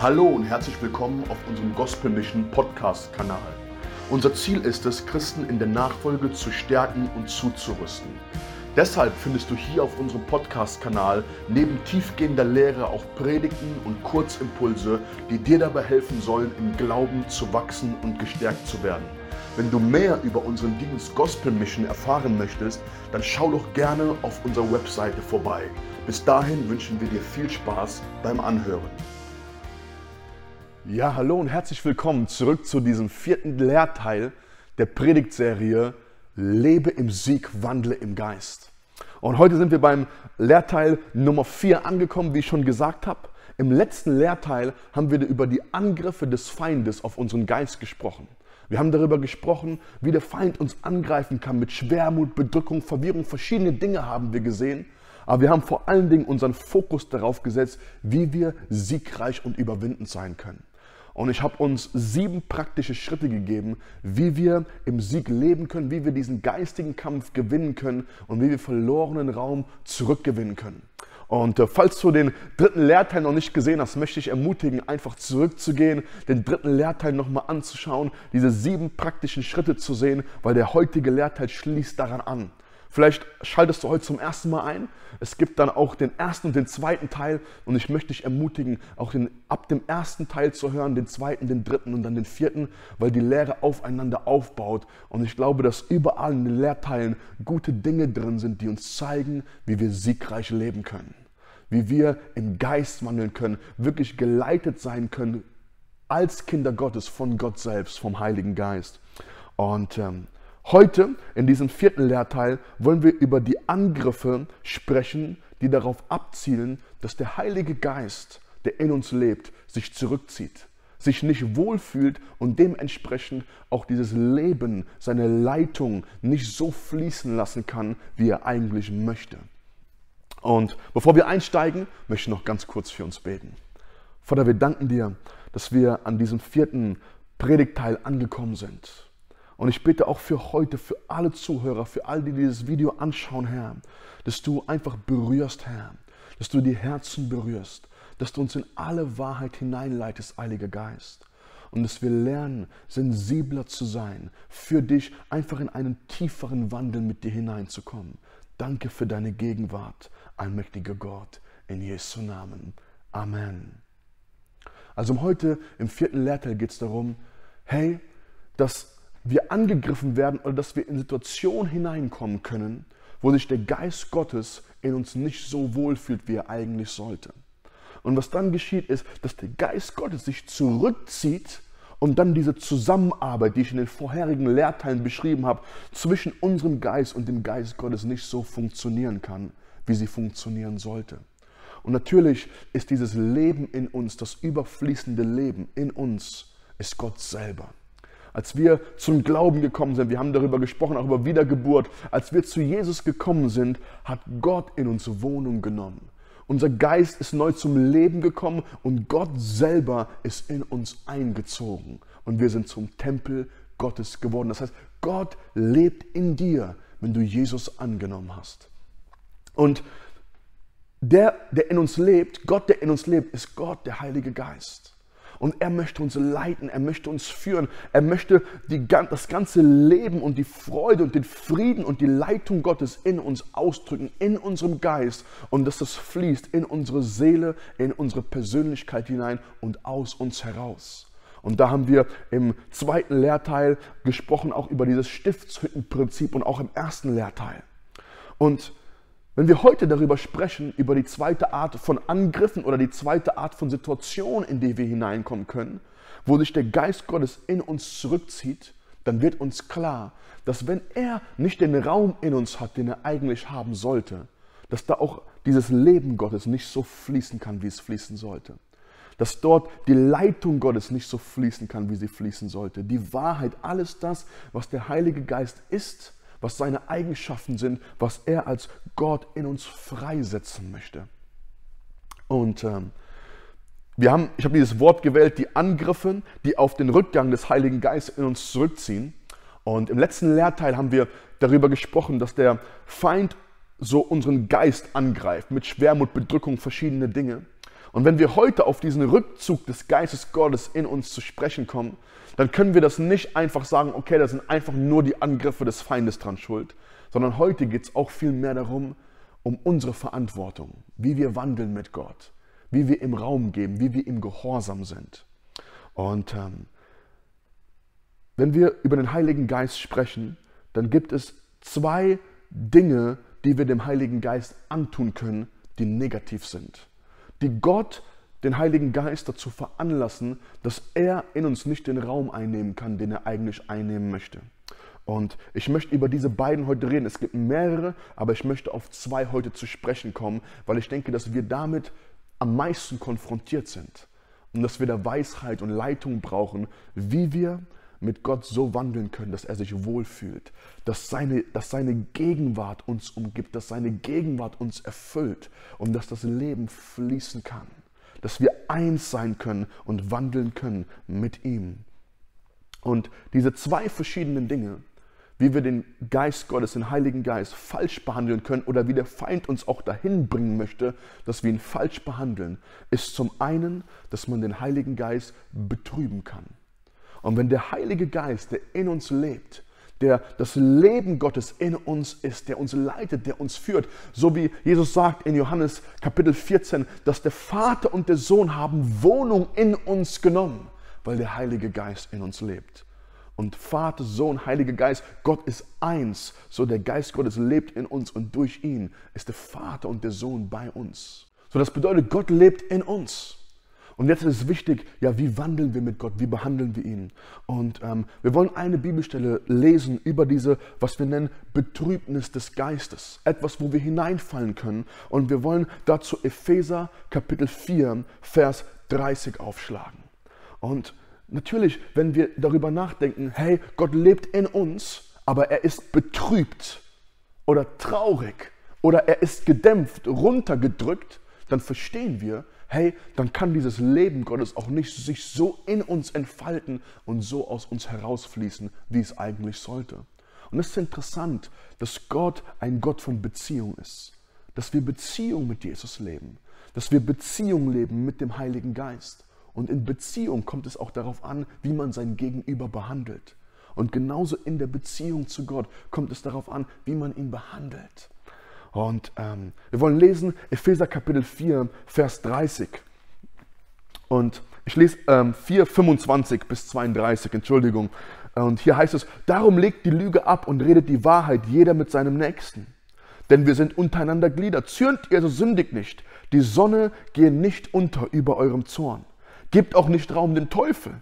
Hallo und herzlich willkommen auf unserem Gospel Mission Podcast Kanal. Unser Ziel ist es, Christen in der Nachfolge zu stärken und zuzurüsten. Deshalb findest du hier auf unserem Podcast-Kanal neben tiefgehender Lehre auch Predigten und Kurzimpulse, die dir dabei helfen sollen, im Glauben zu wachsen und gestärkt zu werden. Wenn du mehr über unseren Dienst Gospel Mission erfahren möchtest, dann schau doch gerne auf unserer Webseite vorbei. Bis dahin wünschen wir dir viel Spaß beim Anhören. Ja, hallo und herzlich willkommen zurück zu diesem vierten Lehrteil der Predigtserie Lebe im Sieg, wandle im Geist. Und heute sind wir beim Lehrteil Nummer 4 angekommen, wie ich schon gesagt habe. Im letzten Lehrteil haben wir über die Angriffe des Feindes auf unseren Geist gesprochen. Wir haben darüber gesprochen, wie der Feind uns angreifen kann mit Schwermut, Bedrückung, Verwirrung. Verschiedene Dinge haben wir gesehen. Aber wir haben vor allen Dingen unseren Fokus darauf gesetzt, wie wir siegreich und überwindend sein können. Und ich habe uns sieben praktische Schritte gegeben, wie wir im Sieg leben können, wie wir diesen geistigen Kampf gewinnen können und wie wir verlorenen Raum zurückgewinnen können. Und äh, falls du den dritten Lehrteil noch nicht gesehen hast, möchte ich ermutigen, einfach zurückzugehen, den dritten Lehrteil nochmal anzuschauen, diese sieben praktischen Schritte zu sehen, weil der heutige Lehrteil schließt daran an. Vielleicht schaltest du heute zum ersten Mal ein. Es gibt dann auch den ersten und den zweiten Teil und ich möchte dich ermutigen, auch den, ab dem ersten Teil zu hören, den zweiten, den dritten und dann den vierten, weil die Lehre aufeinander aufbaut. Und ich glaube, dass überall in den Lehrteilen gute Dinge drin sind, die uns zeigen, wie wir siegreich leben können, wie wir im Geist wandeln können, wirklich geleitet sein können als Kinder Gottes von Gott selbst, vom Heiligen Geist. Und ähm, Heute, in diesem vierten Lehrteil, wollen wir über die Angriffe sprechen, die darauf abzielen, dass der Heilige Geist, der in uns lebt, sich zurückzieht, sich nicht wohlfühlt und dementsprechend auch dieses Leben, seine Leitung nicht so fließen lassen kann, wie er eigentlich möchte. Und bevor wir einsteigen, möchte ich noch ganz kurz für uns beten. Vater, wir danken dir, dass wir an diesem vierten Predigtteil angekommen sind. Und ich bitte auch für heute, für alle Zuhörer, für all die dieses Video anschauen, Herr, dass du einfach berührst, Herr, dass du die Herzen berührst, dass du uns in alle Wahrheit hineinleitest, Heiliger Geist. Und dass wir lernen, sensibler zu sein, für dich einfach in einen tieferen Wandel mit dir hineinzukommen. Danke für deine Gegenwart, allmächtiger Gott, in Jesu Namen. Amen. Also heute im vierten Lehrteil geht es darum, hey, dass wir angegriffen werden oder dass wir in Situationen hineinkommen können, wo sich der Geist Gottes in uns nicht so wohl fühlt, wie er eigentlich sollte. Und was dann geschieht, ist, dass der Geist Gottes sich zurückzieht und dann diese Zusammenarbeit, die ich in den vorherigen Lehrteilen beschrieben habe, zwischen unserem Geist und dem Geist Gottes nicht so funktionieren kann, wie sie funktionieren sollte. Und natürlich ist dieses Leben in uns, das überfließende Leben in uns, ist Gott selber als wir zum Glauben gekommen sind, wir haben darüber gesprochen, auch über Wiedergeburt, als wir zu Jesus gekommen sind, hat Gott in uns Wohnung genommen. Unser Geist ist neu zum Leben gekommen und Gott selber ist in uns eingezogen. Und wir sind zum Tempel Gottes geworden. Das heißt, Gott lebt in dir, wenn du Jesus angenommen hast. Und der, der in uns lebt, Gott, der in uns lebt, ist Gott, der Heilige Geist. Und er möchte uns leiten, er möchte uns führen, er möchte die, das ganze Leben und die Freude und den Frieden und die Leitung Gottes in uns ausdrücken, in unserem Geist und dass das fließt in unsere Seele, in unsere Persönlichkeit hinein und aus uns heraus. Und da haben wir im zweiten Lehrteil gesprochen auch über dieses Stiftshüttenprinzip und auch im ersten Lehrteil. Und wenn wir heute darüber sprechen, über die zweite Art von Angriffen oder die zweite Art von Situation, in die wir hineinkommen können, wo sich der Geist Gottes in uns zurückzieht, dann wird uns klar, dass wenn er nicht den Raum in uns hat, den er eigentlich haben sollte, dass da auch dieses Leben Gottes nicht so fließen kann, wie es fließen sollte. Dass dort die Leitung Gottes nicht so fließen kann, wie sie fließen sollte. Die Wahrheit, alles das, was der Heilige Geist ist, was seine Eigenschaften sind, was er als Gott in uns freisetzen möchte. Und ähm, wir haben, ich habe dieses Wort gewählt, die Angriffe, die auf den Rückgang des Heiligen Geistes in uns zurückziehen. Und im letzten Lehrteil haben wir darüber gesprochen, dass der Feind so unseren Geist angreift mit Schwermut, Bedrückung, verschiedene Dinge. Und wenn wir heute auf diesen Rückzug des Geistes Gottes in uns zu sprechen kommen, dann können wir das nicht einfach sagen, okay, da sind einfach nur die Angriffe des Feindes dran schuld, sondern heute geht es auch viel mehr darum, um unsere Verantwortung, wie wir wandeln mit Gott, wie wir im Raum geben, wie wir im Gehorsam sind. Und ähm, wenn wir über den Heiligen Geist sprechen, dann gibt es zwei Dinge, die wir dem Heiligen Geist antun können, die negativ sind. Die Gott, den Heiligen Geist dazu veranlassen, dass er in uns nicht den Raum einnehmen kann, den er eigentlich einnehmen möchte. Und ich möchte über diese beiden heute reden. Es gibt mehrere, aber ich möchte auf zwei heute zu sprechen kommen, weil ich denke, dass wir damit am meisten konfrontiert sind. Und dass wir da Weisheit und Leitung brauchen, wie wir mit Gott so wandeln können, dass er sich wohlfühlt, dass seine, dass seine Gegenwart uns umgibt, dass seine Gegenwart uns erfüllt und dass das Leben fließen kann, dass wir eins sein können und wandeln können mit ihm. Und diese zwei verschiedenen Dinge, wie wir den Geist Gottes, den Heiligen Geist, falsch behandeln können oder wie der Feind uns auch dahin bringen möchte, dass wir ihn falsch behandeln, ist zum einen, dass man den Heiligen Geist betrüben kann. Und wenn der Heilige Geist, der in uns lebt, der das Leben Gottes in uns ist, der uns leitet, der uns führt, so wie Jesus sagt in Johannes Kapitel 14, dass der Vater und der Sohn haben Wohnung in uns genommen, weil der Heilige Geist in uns lebt und Vater, Sohn, Heiliger Geist, Gott ist eins. So der Geist Gottes lebt in uns und durch ihn ist der Vater und der Sohn bei uns. So das bedeutet, Gott lebt in uns. Und jetzt ist es wichtig, ja, wie wandeln wir mit Gott, wie behandeln wir ihn? Und ähm, wir wollen eine Bibelstelle lesen über diese, was wir nennen, Betrübnis des Geistes. Etwas, wo wir hineinfallen können. Und wir wollen dazu Epheser Kapitel 4, Vers 30 aufschlagen. Und Natürlich, wenn wir darüber nachdenken, hey, Gott lebt in uns, aber er ist betrübt oder traurig oder er ist gedämpft, runtergedrückt, dann verstehen wir, hey, dann kann dieses Leben Gottes auch nicht sich so in uns entfalten und so aus uns herausfließen, wie es eigentlich sollte. Und es ist interessant, dass Gott ein Gott von Beziehung ist, dass wir Beziehung mit Jesus leben, dass wir Beziehung leben mit dem Heiligen Geist. Und in Beziehung kommt es auch darauf an, wie man sein Gegenüber behandelt. Und genauso in der Beziehung zu Gott kommt es darauf an, wie man ihn behandelt. Und ähm, wir wollen lesen Epheser Kapitel 4, Vers 30. Und ich lese ähm, 4, 25 bis 32, Entschuldigung. Und hier heißt es, darum legt die Lüge ab und redet die Wahrheit jeder mit seinem Nächsten. Denn wir sind untereinander Glieder. Zürnt ihr so sündig nicht. Die Sonne gehe nicht unter über eurem Zorn. Gebt auch nicht Raum dem Teufel.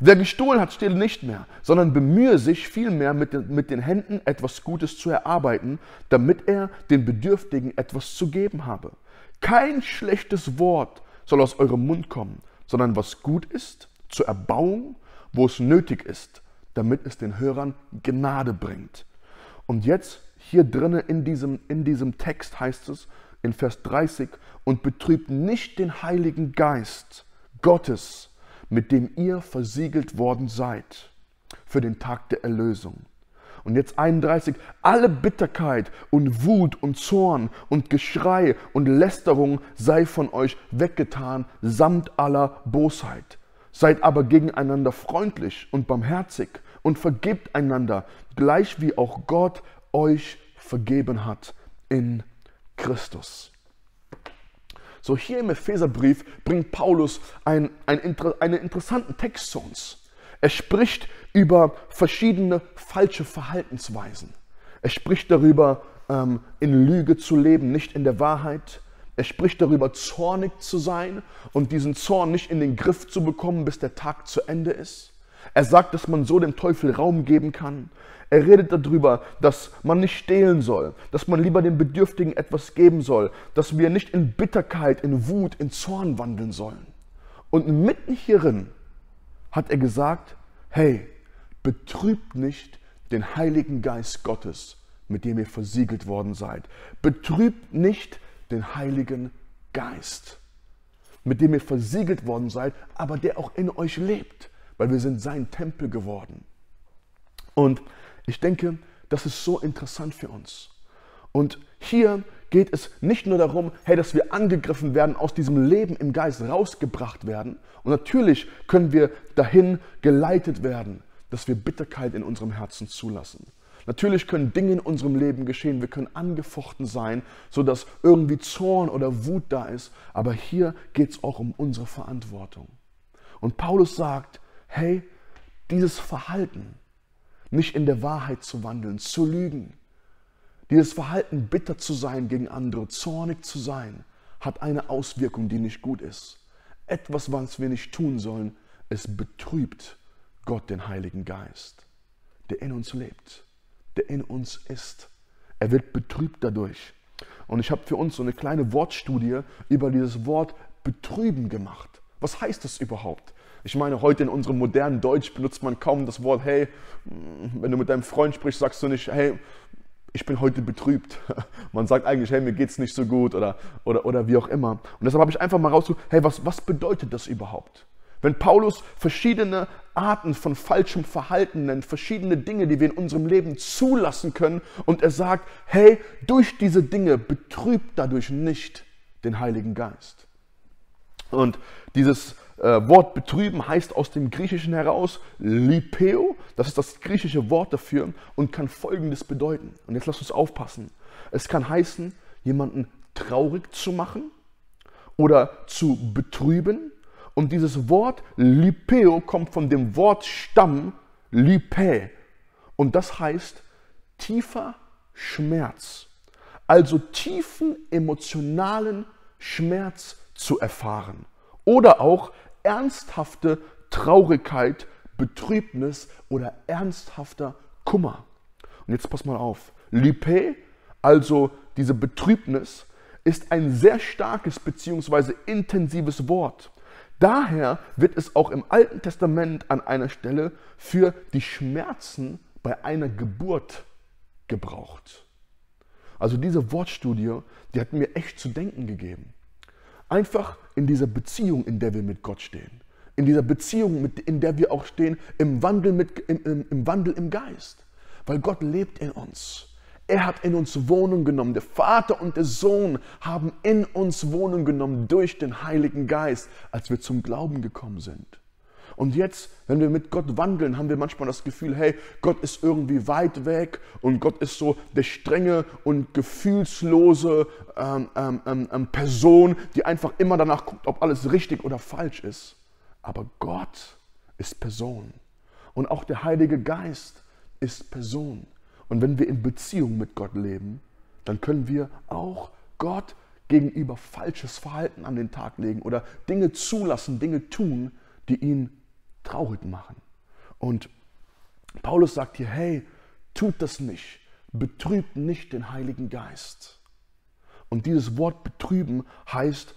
Wer gestohlen hat, stehle nicht mehr, sondern bemühe sich vielmehr mit den, mit den Händen etwas Gutes zu erarbeiten, damit er den Bedürftigen etwas zu geben habe. Kein schlechtes Wort soll aus eurem Mund kommen, sondern was gut ist, zur Erbauung, wo es nötig ist, damit es den Hörern Gnade bringt. Und jetzt hier drinnen in diesem, in diesem Text heißt es in Vers 30, und betrübt nicht den Heiligen Geist, Gottes, mit dem ihr versiegelt worden seid für den Tag der Erlösung. Und jetzt 31, alle Bitterkeit und Wut und Zorn und Geschrei und Lästerung sei von euch weggetan, samt aller Bosheit. Seid aber gegeneinander freundlich und barmherzig und vergebt einander, gleich wie auch Gott euch vergeben hat in Christus. So hier im Epheserbrief bringt Paulus ein, ein, einen interessanten Text zu uns. Er spricht über verschiedene falsche Verhaltensweisen. Er spricht darüber, ähm, in Lüge zu leben, nicht in der Wahrheit. Er spricht darüber, zornig zu sein und diesen Zorn nicht in den Griff zu bekommen, bis der Tag zu Ende ist. Er sagt, dass man so dem Teufel Raum geben kann. Er redet darüber, dass man nicht stehlen soll, dass man lieber den Bedürftigen etwas geben soll, dass wir nicht in Bitterkeit, in Wut, in Zorn wandeln sollen. Und mitten hierin hat er gesagt, hey, betrübt nicht den Heiligen Geist Gottes, mit dem ihr versiegelt worden seid. Betrübt nicht den Heiligen Geist, mit dem ihr versiegelt worden seid, aber der auch in euch lebt, weil wir sind sein Tempel geworden. Und ich denke, das ist so interessant für uns. Und hier geht es nicht nur darum, hey, dass wir angegriffen werden, aus diesem Leben im Geist rausgebracht werden. Und natürlich können wir dahin geleitet werden, dass wir Bitterkeit in unserem Herzen zulassen. Natürlich können Dinge in unserem Leben geschehen, wir können angefochten sein, sodass irgendwie Zorn oder Wut da ist. Aber hier geht es auch um unsere Verantwortung. Und Paulus sagt, hey, dieses Verhalten, nicht in der Wahrheit zu wandeln, zu lügen, dieses Verhalten, bitter zu sein gegen andere, zornig zu sein, hat eine Auswirkung, die nicht gut ist. Etwas, was wir nicht tun sollen, es betrübt Gott, den Heiligen Geist, der in uns lebt, der in uns ist. Er wird betrübt dadurch. Und ich habe für uns so eine kleine Wortstudie über dieses Wort betrüben gemacht. Was heißt das überhaupt? Ich meine, heute in unserem modernen Deutsch benutzt man kaum das Wort, hey, wenn du mit deinem Freund sprichst, sagst du nicht, hey, ich bin heute betrübt. Man sagt eigentlich, hey, mir geht's nicht so gut oder, oder, oder wie auch immer. Und deshalb habe ich einfach mal rausgesucht, hey, was, was bedeutet das überhaupt? Wenn Paulus verschiedene Arten von falschem Verhalten nennt, verschiedene Dinge, die wir in unserem Leben zulassen können, und er sagt, hey, durch diese Dinge betrübt dadurch nicht den Heiligen Geist. Und dieses Wort betrüben heißt aus dem Griechischen heraus lipeo, das ist das griechische Wort dafür und kann Folgendes bedeuten. Und jetzt lasst uns aufpassen. Es kann heißen, jemanden traurig zu machen oder zu betrüben. Und dieses Wort lipeo kommt von dem Wortstamm lipe. Und das heißt tiefer Schmerz. Also tiefen emotionalen Schmerz zu erfahren. Oder auch ernsthafte Traurigkeit, Betrübnis oder ernsthafter Kummer. Und jetzt pass mal auf. Lipe, also diese Betrübnis, ist ein sehr starkes bzw. intensives Wort. Daher wird es auch im Alten Testament an einer Stelle für die Schmerzen bei einer Geburt gebraucht. Also diese Wortstudie, die hat mir echt zu denken gegeben. Einfach in dieser Beziehung, in der wir mit Gott stehen. In dieser Beziehung, mit, in der wir auch stehen, im Wandel, mit, im, im, im Wandel im Geist. Weil Gott lebt in uns. Er hat in uns Wohnung genommen. Der Vater und der Sohn haben in uns Wohnung genommen durch den Heiligen Geist, als wir zum Glauben gekommen sind. Und jetzt, wenn wir mit Gott wandeln, haben wir manchmal das Gefühl, hey, Gott ist irgendwie weit weg und Gott ist so der strenge und gefühlslose ähm, ähm, ähm, ähm, Person, die einfach immer danach guckt, ob alles richtig oder falsch ist. Aber Gott ist Person. Und auch der Heilige Geist ist Person. Und wenn wir in Beziehung mit Gott leben, dann können wir auch Gott gegenüber falsches Verhalten an den Tag legen oder Dinge zulassen, Dinge tun, die ihn traurig machen. Und Paulus sagt hier, hey, tut das nicht, betrübt nicht den Heiligen Geist. Und dieses Wort betrüben heißt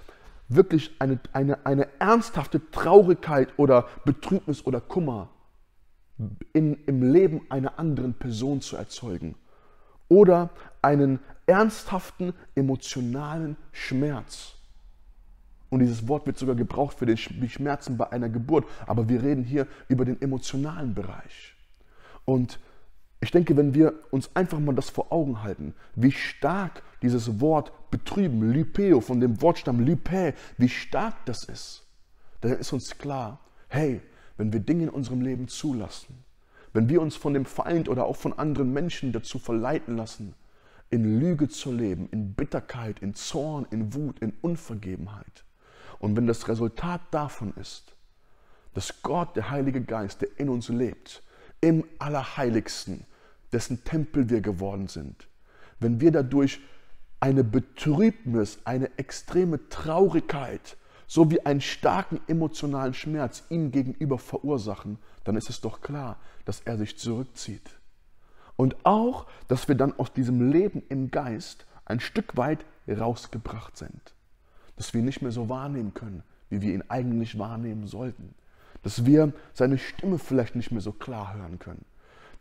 wirklich eine, eine, eine ernsthafte Traurigkeit oder Betrübnis oder Kummer in, im Leben einer anderen Person zu erzeugen. Oder einen ernsthaften emotionalen Schmerz. Und dieses Wort wird sogar gebraucht für die Schmerzen bei einer Geburt. Aber wir reden hier über den emotionalen Bereich. Und ich denke, wenn wir uns einfach mal das vor Augen halten, wie stark dieses Wort betrüben, Lipeo, von dem Wortstamm Lipe, wie stark das ist, dann ist uns klar, hey, wenn wir Dinge in unserem Leben zulassen, wenn wir uns von dem Feind oder auch von anderen Menschen dazu verleiten lassen, in Lüge zu leben, in Bitterkeit, in Zorn, in Wut, in Unvergebenheit, und wenn das Resultat davon ist, dass Gott, der Heilige Geist, der in uns lebt, im Allerheiligsten, dessen Tempel wir geworden sind, wenn wir dadurch eine Betrübnis, eine extreme Traurigkeit sowie einen starken emotionalen Schmerz ihm gegenüber verursachen, dann ist es doch klar, dass er sich zurückzieht. Und auch, dass wir dann aus diesem Leben im Geist ein Stück weit rausgebracht sind dass wir nicht mehr so wahrnehmen können, wie wir ihn eigentlich wahrnehmen sollten. Dass wir seine Stimme vielleicht nicht mehr so klar hören können.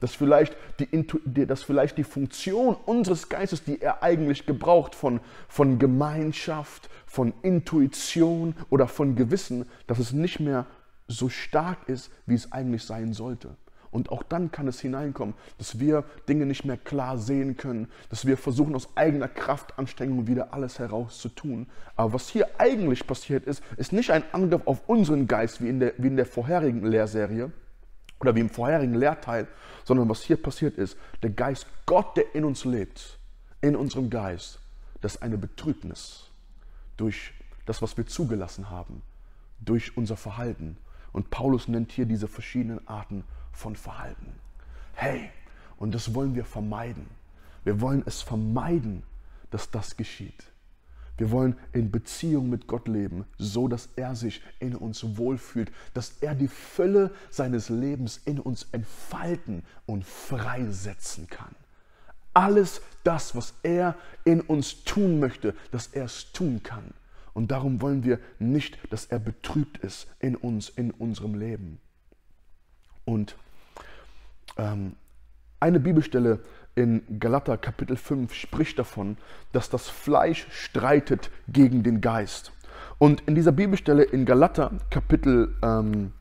Dass vielleicht die, dass vielleicht die Funktion unseres Geistes, die er eigentlich gebraucht, von, von Gemeinschaft, von Intuition oder von Gewissen, dass es nicht mehr so stark ist, wie es eigentlich sein sollte. Und auch dann kann es hineinkommen, dass wir Dinge nicht mehr klar sehen können, dass wir versuchen aus eigener Kraftanstrengung wieder alles herauszutun. Aber was hier eigentlich passiert ist, ist nicht ein Angriff auf unseren Geist wie in der, wie in der vorherigen Lehrserie oder wie im vorherigen Lehrteil, sondern was hier passiert ist, der Geist Gott, der in uns lebt, in unserem Geist, das ist eine Betrübnis durch das, was wir zugelassen haben, durch unser Verhalten. Und Paulus nennt hier diese verschiedenen Arten von Verhalten. Hey, und das wollen wir vermeiden. Wir wollen es vermeiden, dass das geschieht. Wir wollen in Beziehung mit Gott leben, so dass er sich in uns wohlfühlt, dass er die Fülle seines Lebens in uns entfalten und freisetzen kann. Alles das, was er in uns tun möchte, dass er es tun kann. Und darum wollen wir nicht, dass er betrübt ist in uns, in unserem Leben. Und eine Bibelstelle in Galater Kapitel 5 spricht davon, dass das Fleisch streitet gegen den Geist. Und in dieser Bibelstelle in Galater Kapitel ähm,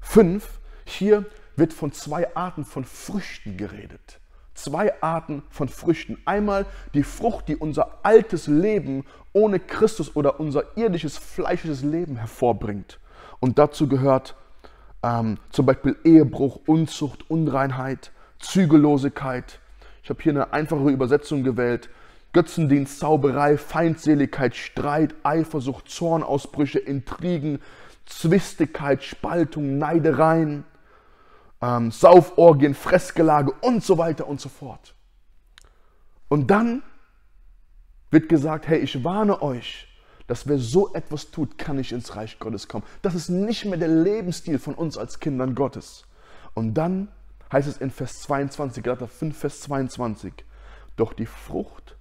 5, hier wird von zwei Arten von Früchten geredet. Zwei Arten von Früchten. Einmal die Frucht, die unser altes Leben ohne Christus oder unser irdisches, fleischliches Leben hervorbringt. Und dazu gehört ähm, zum Beispiel Ehebruch, Unzucht, Unreinheit, Zügellosigkeit, ich habe hier eine einfache Übersetzung gewählt. Götzendienst, Zauberei, Feindseligkeit, Streit, Eifersucht, Zornausbrüche, Intrigen, Zwistigkeit, Spaltung, Neidereien, ähm, Sauforgien, Fressgelage und so weiter und so fort. Und dann wird gesagt, hey, ich warne euch, dass wer so etwas tut, kann nicht ins Reich Gottes kommen. Das ist nicht mehr der Lebensstil von uns als Kindern Gottes. Und dann heißt es in Vers 22, Galater 5, Vers 22, doch die Frucht,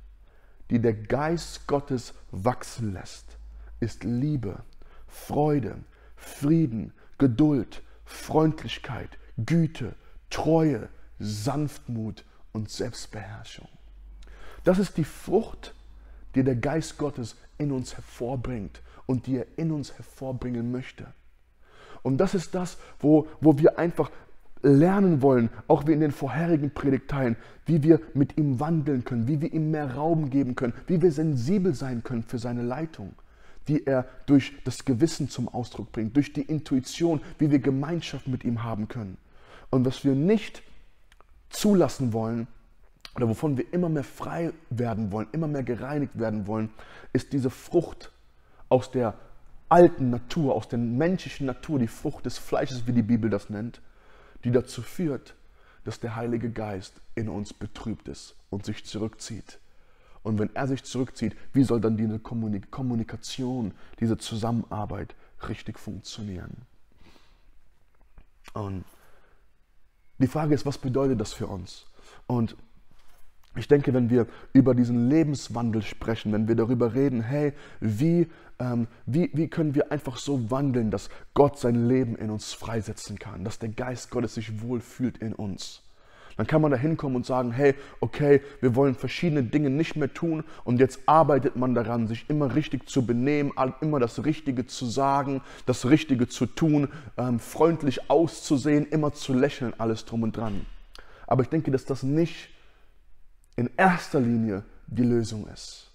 die der Geist Gottes wachsen lässt, ist Liebe, Freude, Frieden, Geduld, Freundlichkeit, Güte, Treue, Sanftmut und Selbstbeherrschung. Das ist die Frucht, die der Geist Gottes in uns hervorbringt und die er in uns hervorbringen möchte. Und das ist das, wo, wo wir einfach lernen wollen, auch wie in den vorherigen Predigteilen, wie wir mit ihm wandeln können, wie wir ihm mehr Raum geben können, wie wir sensibel sein können für seine Leitung, die er durch das Gewissen zum Ausdruck bringt, durch die Intuition, wie wir Gemeinschaft mit ihm haben können. Und was wir nicht zulassen wollen, oder wovon wir immer mehr frei werden wollen, immer mehr gereinigt werden wollen, ist diese Frucht aus der alten Natur, aus der menschlichen Natur, die Frucht des Fleisches, wie die Bibel das nennt, die dazu führt, dass der Heilige Geist in uns betrübt ist und sich zurückzieht. Und wenn er sich zurückzieht, wie soll dann diese Kommunikation, diese Zusammenarbeit richtig funktionieren? Und die Frage ist, was bedeutet das für uns? Und ich denke, wenn wir über diesen Lebenswandel sprechen, wenn wir darüber reden, hey, wie, ähm, wie, wie können wir einfach so wandeln, dass Gott sein Leben in uns freisetzen kann, dass der Geist Gottes sich wohlfühlt in uns, dann kann man da hinkommen und sagen, hey, okay, wir wollen verschiedene Dinge nicht mehr tun und jetzt arbeitet man daran, sich immer richtig zu benehmen, immer das Richtige zu sagen, das Richtige zu tun, ähm, freundlich auszusehen, immer zu lächeln, alles drum und dran. Aber ich denke, dass das nicht in erster Linie die Lösung ist,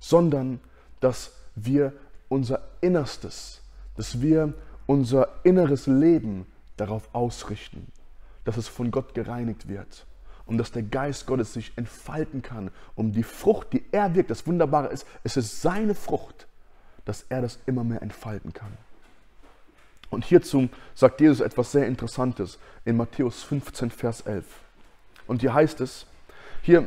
sondern dass wir unser Innerstes, dass wir unser inneres Leben darauf ausrichten, dass es von Gott gereinigt wird und dass der Geist Gottes sich entfalten kann, um die Frucht, die er wirkt, das Wunderbare ist, es ist seine Frucht, dass er das immer mehr entfalten kann. Und hierzu sagt Jesus etwas sehr Interessantes in Matthäus 15, Vers 11. Und hier heißt es, hier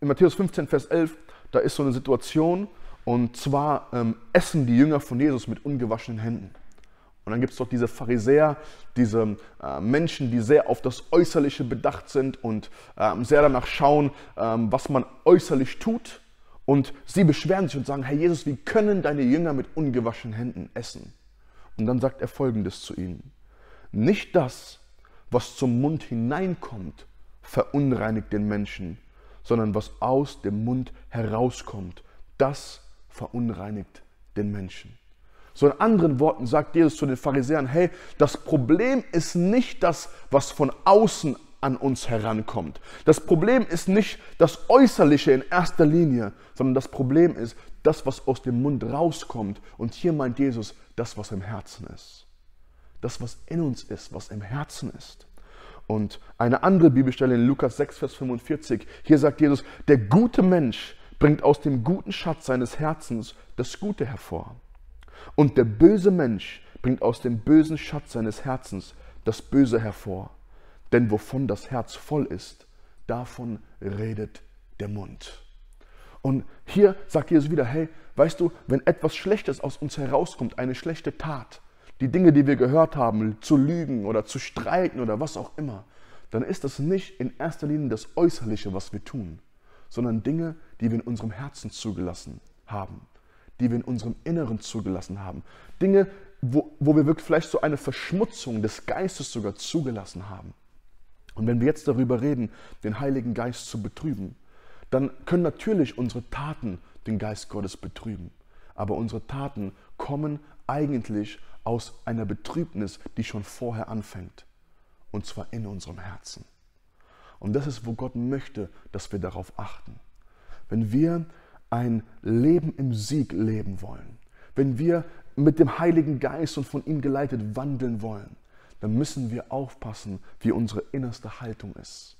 in Matthäus 15, Vers 11, da ist so eine Situation und zwar ähm, essen die Jünger von Jesus mit ungewaschenen Händen. Und dann gibt es dort diese Pharisäer, diese äh, Menschen, die sehr auf das Äußerliche bedacht sind und ähm, sehr danach schauen, ähm, was man äußerlich tut. Und sie beschweren sich und sagen, Herr Jesus, wie können deine Jünger mit ungewaschenen Händen essen? Und dann sagt er folgendes zu ihnen. Nicht das, was zum Mund hineinkommt, verunreinigt den Menschen, sondern was aus dem Mund herauskommt, das verunreinigt den Menschen. So in anderen Worten sagt Jesus zu den Pharisäern, hey, das Problem ist nicht das, was von außen an uns herankommt. Das Problem ist nicht das Äußerliche in erster Linie, sondern das Problem ist das, was aus dem Mund rauskommt. Und hier meint Jesus das, was im Herzen ist. Das, was in uns ist, was im Herzen ist. Und eine andere Bibelstelle in Lukas 6, Vers 45, hier sagt Jesus, der gute Mensch bringt aus dem guten Schatz seines Herzens das Gute hervor. Und der böse Mensch bringt aus dem bösen Schatz seines Herzens das Böse hervor. Denn wovon das Herz voll ist, davon redet der Mund. Und hier sagt Jesus wieder, hey, weißt du, wenn etwas Schlechtes aus uns herauskommt, eine schlechte Tat, die Dinge, die wir gehört haben, zu lügen oder zu streiten oder was auch immer, dann ist das nicht in erster Linie das Äußerliche, was wir tun, sondern Dinge, die wir in unserem Herzen zugelassen haben, die wir in unserem Inneren zugelassen haben. Dinge, wo, wo wir wirklich vielleicht so eine Verschmutzung des Geistes sogar zugelassen haben. Und wenn wir jetzt darüber reden, den Heiligen Geist zu betrüben, dann können natürlich unsere Taten den Geist Gottes betrüben. Aber unsere Taten kommen eigentlich aus einer Betrübnis, die schon vorher anfängt. Und zwar in unserem Herzen. Und das ist, wo Gott möchte, dass wir darauf achten. Wenn wir ein Leben im Sieg leben wollen, wenn wir mit dem Heiligen Geist und von ihm geleitet wandeln wollen, dann müssen wir aufpassen, wie unsere innerste Haltung ist,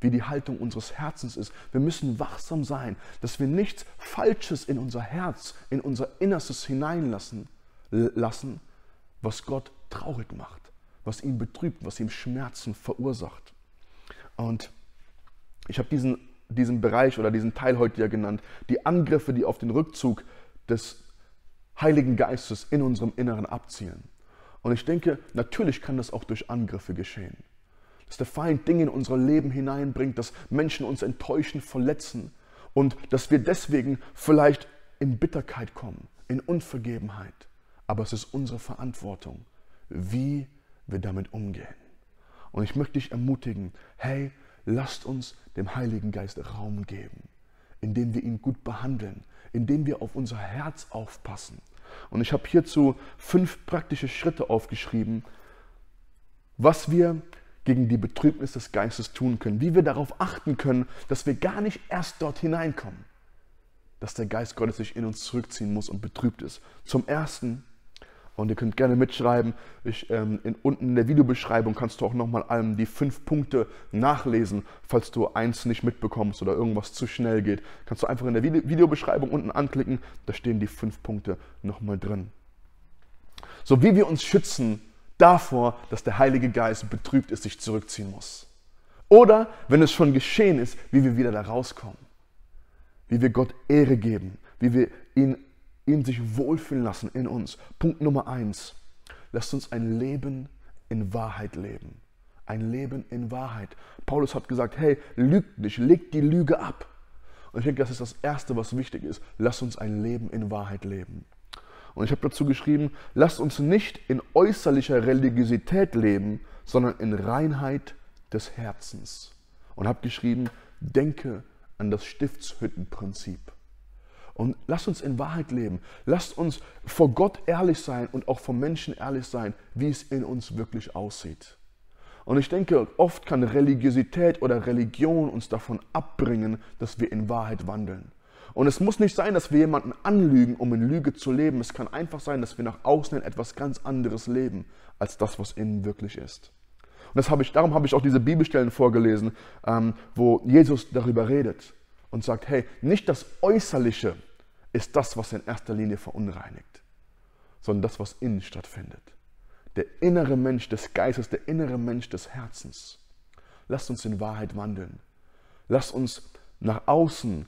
wie die Haltung unseres Herzens ist. Wir müssen wachsam sein, dass wir nichts Falsches in unser Herz, in unser Innerstes hineinlassen, lassen, was Gott traurig macht, was ihn betrübt, was ihm Schmerzen verursacht. Und ich habe diesen, diesen Bereich oder diesen Teil heute ja genannt, die Angriffe, die auf den Rückzug des Heiligen Geistes in unserem Inneren abzielen. Und ich denke, natürlich kann das auch durch Angriffe geschehen. Dass der Feind Dinge in unser Leben hineinbringt, dass Menschen uns enttäuschen, verletzen und dass wir deswegen vielleicht in Bitterkeit kommen, in Unvergebenheit. Aber es ist unsere Verantwortung, wie wir damit umgehen. Und ich möchte dich ermutigen, hey, lasst uns dem Heiligen Geist Raum geben, indem wir ihn gut behandeln, indem wir auf unser Herz aufpassen, und ich habe hierzu fünf praktische Schritte aufgeschrieben, was wir gegen die Betrübnis des Geistes tun können, wie wir darauf achten können, dass wir gar nicht erst dort hineinkommen, dass der Geist Gottes sich in uns zurückziehen muss und betrübt ist. Zum Ersten, und ihr könnt gerne mitschreiben. Ich, ähm, in, unten in der Videobeschreibung kannst du auch nochmal ähm, die fünf Punkte nachlesen, falls du eins nicht mitbekommst oder irgendwas zu schnell geht. Kannst du einfach in der Vide Videobeschreibung unten anklicken, da stehen die fünf Punkte nochmal drin. So wie wir uns schützen davor, dass der Heilige Geist betrübt ist, sich zurückziehen muss. Oder, wenn es schon geschehen ist, wie wir wieder da rauskommen. Wie wir Gott Ehre geben, wie wir ihn ihn sich wohlfühlen lassen in uns. Punkt Nummer eins. Lasst uns ein Leben in Wahrheit leben. Ein Leben in Wahrheit. Paulus hat gesagt, hey, lügt nicht, legt die Lüge ab. Und ich denke, das ist das Erste, was wichtig ist. Lasst uns ein Leben in Wahrheit leben. Und ich habe dazu geschrieben, lasst uns nicht in äußerlicher Religiosität leben, sondern in Reinheit des Herzens. Und habe geschrieben, denke an das Stiftshüttenprinzip. Und lasst uns in Wahrheit leben. Lasst uns vor Gott ehrlich sein und auch vor Menschen ehrlich sein, wie es in uns wirklich aussieht. Und ich denke, oft kann Religiosität oder Religion uns davon abbringen, dass wir in Wahrheit wandeln. Und es muss nicht sein, dass wir jemanden anlügen, um in Lüge zu leben. Es kann einfach sein, dass wir nach außen hin etwas ganz anderes leben, als das, was innen wirklich ist. Und das habe ich, darum habe ich auch diese Bibelstellen vorgelesen, ähm, wo Jesus darüber redet und sagt, hey, nicht das Äußerliche ist das, was in erster Linie verunreinigt, sondern das, was innen stattfindet. Der innere Mensch des Geistes, der innere Mensch des Herzens. Lasst uns in Wahrheit wandeln. Lasst uns nach außen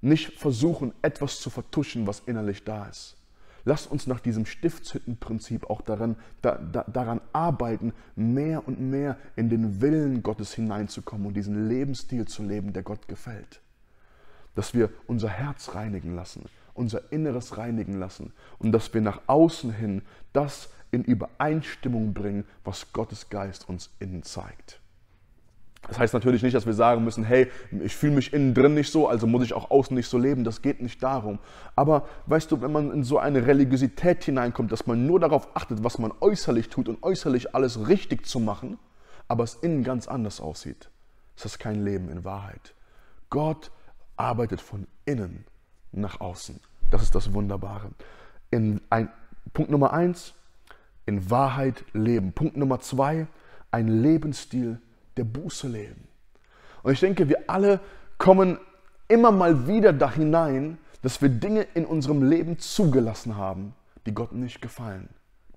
nicht versuchen, etwas zu vertuschen, was innerlich da ist. Lasst uns nach diesem Stiftshüttenprinzip auch daran, da, da, daran arbeiten, mehr und mehr in den Willen Gottes hineinzukommen und diesen Lebensstil zu leben, der Gott gefällt dass wir unser Herz reinigen lassen, unser Inneres reinigen lassen und dass wir nach außen hin das in Übereinstimmung bringen, was Gottes Geist uns innen zeigt. Das heißt natürlich nicht, dass wir sagen müssen, hey, ich fühle mich innen drin nicht so, also muss ich auch außen nicht so leben. Das geht nicht darum. Aber weißt du, wenn man in so eine Religiosität hineinkommt, dass man nur darauf achtet, was man äußerlich tut und äußerlich alles richtig zu machen, aber es innen ganz anders aussieht, ist das kein Leben in Wahrheit. Gott arbeitet von innen nach außen. Das ist das Wunderbare. In ein, Punkt Nummer eins, in Wahrheit leben. Punkt Nummer zwei, ein Lebensstil der Buße leben. Und ich denke, wir alle kommen immer mal wieder da hinein, dass wir Dinge in unserem Leben zugelassen haben, die Gott nicht gefallen,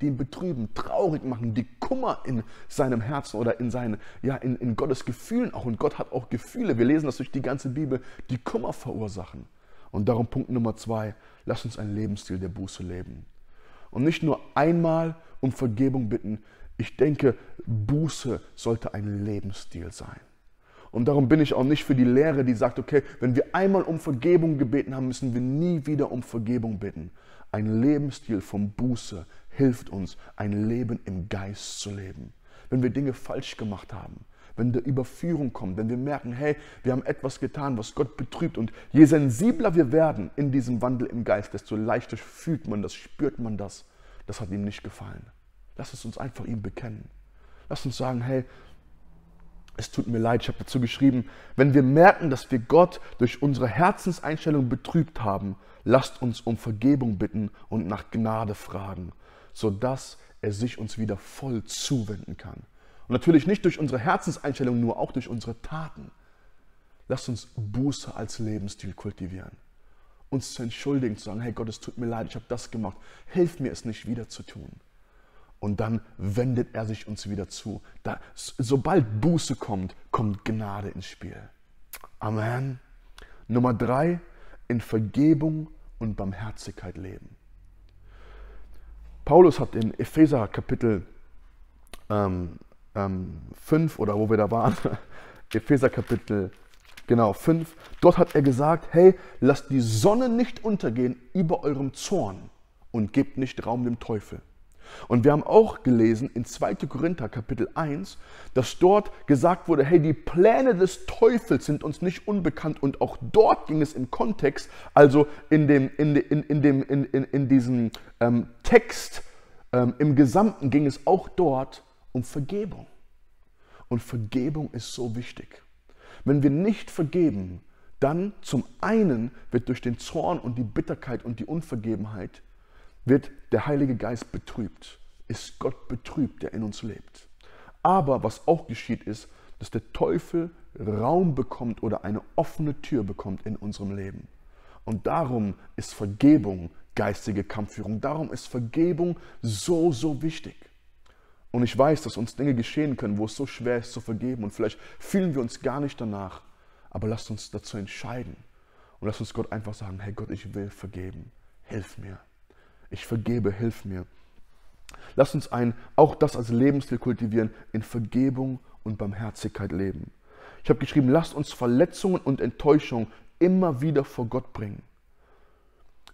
die ihn betrüben, traurig machen, die Kummer in seinem Herzen oder in, seinen, ja, in, in Gottes Gefühlen auch. Und Gott hat auch Gefühle, wir lesen das durch die ganze Bibel, die Kummer verursachen. Und darum Punkt Nummer zwei, lass uns einen Lebensstil der Buße leben. Und nicht nur einmal um Vergebung bitten, ich denke, Buße sollte ein Lebensstil sein. Und darum bin ich auch nicht für die Lehre, die sagt, okay, wenn wir einmal um Vergebung gebeten haben, müssen wir nie wieder um Vergebung bitten. Ein Lebensstil von Buße hilft uns, ein Leben im Geist zu leben. Wenn wir Dinge falsch gemacht haben, wenn der Überführung kommt, wenn wir merken, hey, wir haben etwas getan, was Gott betrübt. Und je sensibler wir werden in diesem Wandel im Geist, desto leichter fühlt man das, spürt man das. Das hat ihm nicht gefallen. Lass es uns einfach ihm bekennen. Lass uns sagen, hey, es tut mir leid, ich habe dazu geschrieben, wenn wir merken, dass wir Gott durch unsere Herzenseinstellung betrübt haben, lasst uns um Vergebung bitten und nach Gnade fragen, sodass er sich uns wieder voll zuwenden kann. Und natürlich nicht durch unsere Herzenseinstellung nur, auch durch unsere Taten. Lasst uns Buße als Lebensstil kultivieren. Uns zu entschuldigen, zu sagen, hey Gott, es tut mir leid, ich habe das gemacht. Hilf mir es nicht wieder zu tun und dann wendet er sich uns wieder zu. Da, sobald Buße kommt, kommt Gnade ins Spiel. Amen. Nummer drei, in Vergebung und Barmherzigkeit leben. Paulus hat in Epheser Kapitel ähm, ähm, 5 oder wo wir da waren, Epheser Kapitel genau 5, dort hat er gesagt, hey, lasst die Sonne nicht untergehen über eurem Zorn und gebt nicht Raum dem Teufel. Und wir haben auch gelesen in 2. Korinther Kapitel 1, dass dort gesagt wurde, hey, die Pläne des Teufels sind uns nicht unbekannt. Und auch dort ging es im Kontext, also in, dem, in, in, in, dem, in, in, in diesem ähm, Text, ähm, im Gesamten ging es auch dort um Vergebung. Und Vergebung ist so wichtig. Wenn wir nicht vergeben, dann zum einen wird durch den Zorn und die Bitterkeit und die Unvergebenheit wird der Heilige Geist betrübt, ist Gott betrübt, der in uns lebt. Aber was auch geschieht ist, dass der Teufel Raum bekommt oder eine offene Tür bekommt in unserem Leben. Und darum ist Vergebung geistige Kampfführung. Darum ist Vergebung so, so wichtig. Und ich weiß, dass uns Dinge geschehen können, wo es so schwer ist zu vergeben. Und vielleicht fühlen wir uns gar nicht danach. Aber lasst uns dazu entscheiden. Und lasst uns Gott einfach sagen, hey Gott, ich will vergeben. Hilf mir. Ich vergebe, hilf mir. Lass uns ein, auch das als Lebensstil kultivieren, in Vergebung und Barmherzigkeit leben. Ich habe geschrieben, lasst uns Verletzungen und Enttäuschung immer wieder vor Gott bringen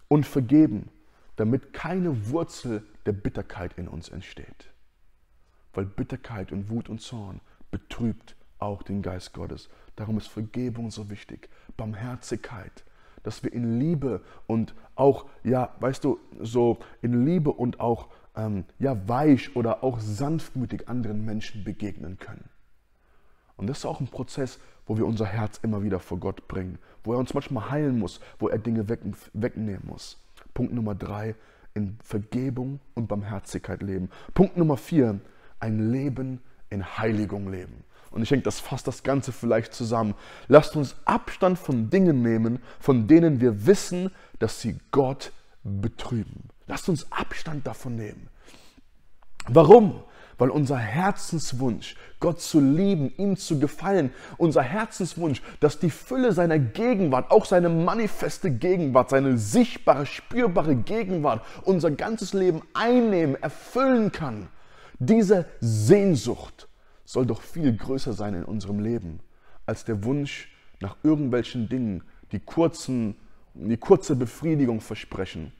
und vergeben, damit keine Wurzel der Bitterkeit in uns entsteht. Weil Bitterkeit und Wut und Zorn betrübt auch den Geist Gottes. Darum ist Vergebung so wichtig. Barmherzigkeit, dass wir in Liebe und auch, ja, weißt du, so in Liebe und auch, ähm, ja, weich oder auch sanftmütig anderen Menschen begegnen können. Und das ist auch ein Prozess, wo wir unser Herz immer wieder vor Gott bringen, wo er uns manchmal heilen muss, wo er Dinge weg, wegnehmen muss. Punkt Nummer drei, in Vergebung und Barmherzigkeit leben. Punkt Nummer vier, ein Leben in Heiligung leben. Und ich denke, das fasst das Ganze vielleicht zusammen. Lasst uns Abstand von Dingen nehmen, von denen wir wissen, dass sie Gott betrüben. Lasst uns Abstand davon nehmen. Warum? Weil unser Herzenswunsch, Gott zu lieben, ihm zu gefallen, unser Herzenswunsch, dass die Fülle seiner Gegenwart, auch seine manifeste Gegenwart, seine sichtbare, spürbare Gegenwart, unser ganzes Leben einnehmen, erfüllen kann. Diese Sehnsucht soll doch viel größer sein in unserem Leben als der Wunsch nach irgendwelchen Dingen, die, kurzen, die kurze Befriedigung versprechen,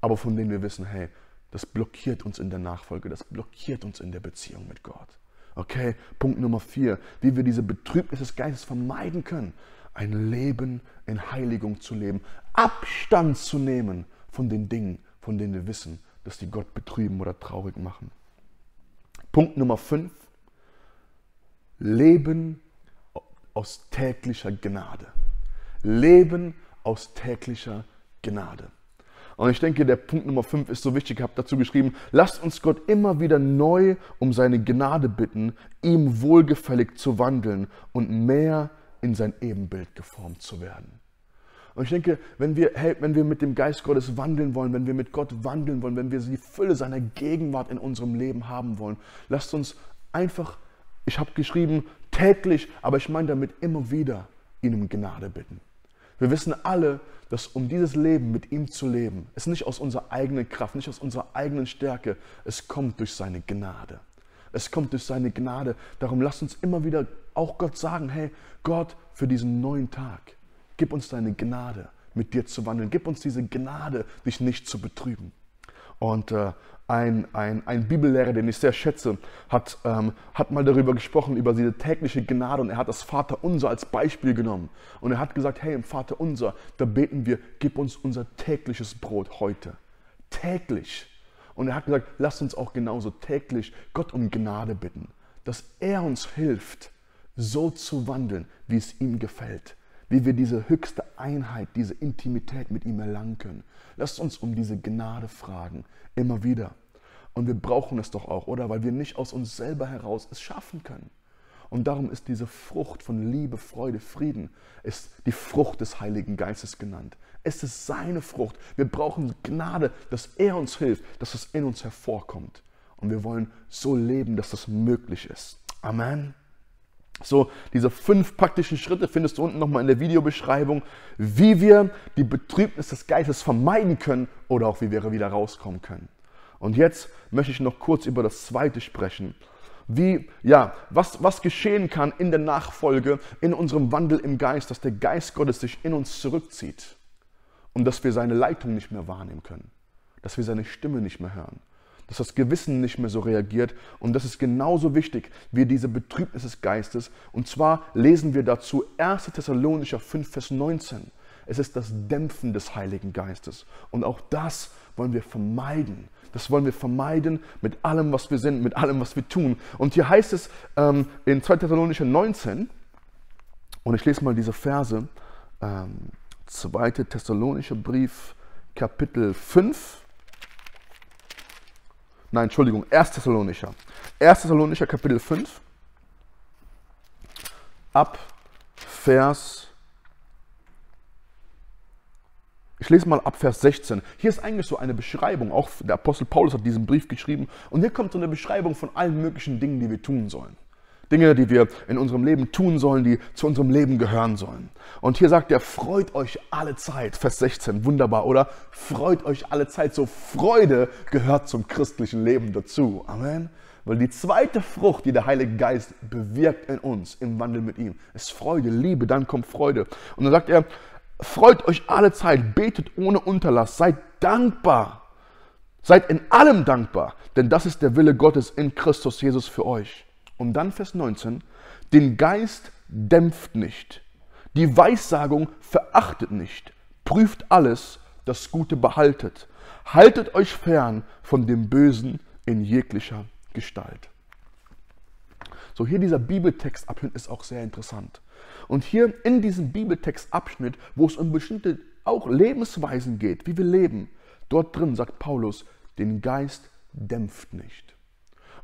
aber von denen wir wissen, hey, das blockiert uns in der Nachfolge, das blockiert uns in der Beziehung mit Gott. Okay, Punkt Nummer vier, wie wir diese Betrübnis des Geistes vermeiden können. Ein Leben in Heiligung zu leben, Abstand zu nehmen von den Dingen, von denen wir wissen, dass die Gott betrüben oder traurig machen. Punkt Nummer fünf, Leben aus täglicher Gnade. Leben aus täglicher Gnade. Und ich denke, der Punkt Nummer 5 ist so wichtig. Ich habe dazu geschrieben, lasst uns Gott immer wieder neu um seine Gnade bitten, ihm wohlgefällig zu wandeln und mehr in sein Ebenbild geformt zu werden. Und ich denke, wenn wir, hey, wenn wir mit dem Geist Gottes wandeln wollen, wenn wir mit Gott wandeln wollen, wenn wir die Fülle seiner Gegenwart in unserem Leben haben wollen, lasst uns einfach, ich habe geschrieben, täglich, aber ich meine damit immer wieder, ihn um Gnade bitten. Wir wissen alle, dass um dieses Leben mit ihm zu leben, es nicht aus unserer eigenen Kraft, nicht aus unserer eigenen Stärke, es kommt durch seine Gnade. Es kommt durch seine Gnade. Darum lasst uns immer wieder auch Gott sagen, hey Gott, für diesen neuen Tag, gib uns deine Gnade, mit dir zu wandeln. Gib uns diese Gnade, dich nicht zu betrüben. Und äh, ein, ein, ein Bibellehrer, den ich sehr schätze, hat, ähm, hat mal darüber gesprochen, über diese tägliche Gnade und er hat das Vater Unser als Beispiel genommen. Und er hat gesagt, hey, im Vater Unser, da beten wir, gib uns unser tägliches Brot heute. Täglich. Und er hat gesagt, lasst uns auch genauso täglich Gott um Gnade bitten, dass er uns hilft, so zu wandeln, wie es ihm gefällt wie wir diese höchste Einheit, diese Intimität mit ihm erlangen können. Lasst uns um diese Gnade fragen, immer wieder. Und wir brauchen es doch auch, oder? Weil wir nicht aus uns selber heraus es schaffen können. Und darum ist diese Frucht von Liebe, Freude, Frieden, ist die Frucht des Heiligen Geistes genannt. Es ist seine Frucht. Wir brauchen Gnade, dass er uns hilft, dass es in uns hervorkommt. Und wir wollen so leben, dass das möglich ist. Amen. So, diese fünf praktischen Schritte findest du unten nochmal in der Videobeschreibung, wie wir die Betrübnis des Geistes vermeiden können oder auch wie wir wieder rauskommen können. Und jetzt möchte ich noch kurz über das zweite sprechen. Wie, ja, was, was geschehen kann in der Nachfolge, in unserem Wandel im Geist, dass der Geist Gottes sich in uns zurückzieht und dass wir seine Leitung nicht mehr wahrnehmen können, dass wir seine Stimme nicht mehr hören dass das Gewissen nicht mehr so reagiert. Und das ist genauso wichtig wie diese Betrübnis des Geistes. Und zwar lesen wir dazu 1. Thessalonicher 5, Vers 19. Es ist das Dämpfen des Heiligen Geistes. Und auch das wollen wir vermeiden. Das wollen wir vermeiden mit allem, was wir sind, mit allem, was wir tun. Und hier heißt es ähm, in 2 Thessalonicher 19, und ich lese mal diese Verse, ähm, 2. Thessalonischer Brief, Kapitel 5, Nein, Entschuldigung, 1. Thessalonicher. 1. Thessalonicher Kapitel 5 ab Vers Ich lese mal ab Vers 16. Hier ist eigentlich so eine Beschreibung, auch der Apostel Paulus hat diesen Brief geschrieben und hier kommt so eine Beschreibung von allen möglichen Dingen, die wir tun sollen. Dinge, die wir in unserem Leben tun sollen, die zu unserem Leben gehören sollen. Und hier sagt er, freut euch alle Zeit, Vers 16, wunderbar, oder? Freut euch alle Zeit. So Freude gehört zum christlichen Leben dazu. Amen. Weil die zweite Frucht, die der Heilige Geist bewirkt in uns, im Wandel mit ihm, ist Freude, Liebe, dann kommt Freude. Und dann sagt er, freut euch alle Zeit, betet ohne Unterlass, seid dankbar. Seid in allem dankbar, denn das ist der Wille Gottes in Christus Jesus für euch. Und dann Vers 19, den Geist dämpft nicht, die Weissagung verachtet nicht, prüft alles, das Gute behaltet, haltet euch fern von dem Bösen in jeglicher Gestalt. So, hier dieser Bibeltextabschnitt ist auch sehr interessant. Und hier in diesem Bibeltextabschnitt, wo es um bestimmte auch Lebensweisen geht, wie wir leben, dort drin sagt Paulus, den Geist dämpft nicht.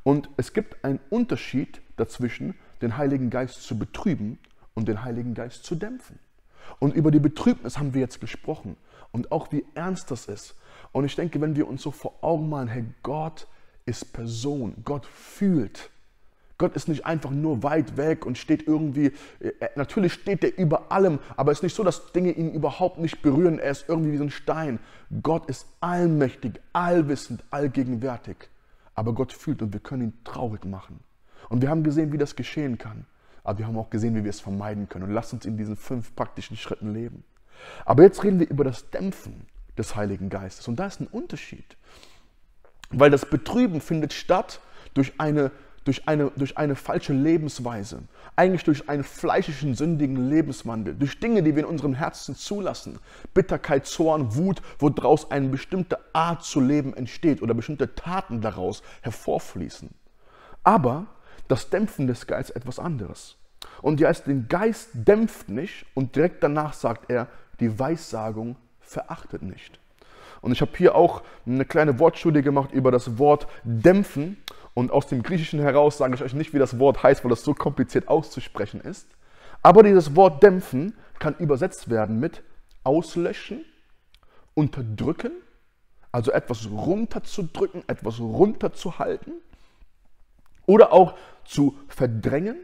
Und es gibt einen Unterschied dazwischen, den Heiligen Geist zu betrüben und den Heiligen Geist zu dämpfen. Und über die Betrübnis haben wir jetzt gesprochen und auch wie ernst das ist. Und ich denke, wenn wir uns so vor Augen malen, hey, Gott ist Person, Gott fühlt. Gott ist nicht einfach nur weit weg und steht irgendwie, äh, natürlich steht er über allem, aber es ist nicht so, dass Dinge ihn überhaupt nicht berühren. Er ist irgendwie wie so ein Stein. Gott ist allmächtig, allwissend, allgegenwärtig. Aber Gott fühlt und wir können ihn traurig machen. Und wir haben gesehen, wie das geschehen kann. Aber wir haben auch gesehen, wie wir es vermeiden können. Und lasst uns in diesen fünf praktischen Schritten leben. Aber jetzt reden wir über das Dämpfen des Heiligen Geistes. Und da ist ein Unterschied. Weil das Betrüben findet statt durch eine, durch eine, durch eine falsche Lebensweise, eigentlich durch einen fleischischen, sündigen Lebenswandel, durch Dinge, die wir in unserem Herzen zulassen, Bitterkeit, Zorn, Wut, woraus eine bestimmte Art zu leben entsteht oder bestimmte Taten daraus hervorfließen. Aber das Dämpfen des Geistes ist etwas anderes. Und die heißt, den Geist dämpft nicht und direkt danach sagt er, die Weissagung verachtet nicht. Und ich habe hier auch eine kleine Wortstudie gemacht über das Wort dämpfen. Und aus dem Griechischen heraus sage ich euch nicht, wie das Wort heißt, weil das so kompliziert auszusprechen ist. Aber dieses Wort dämpfen kann übersetzt werden mit auslöschen, unterdrücken, also etwas runterzudrücken, etwas runterzuhalten oder auch zu verdrängen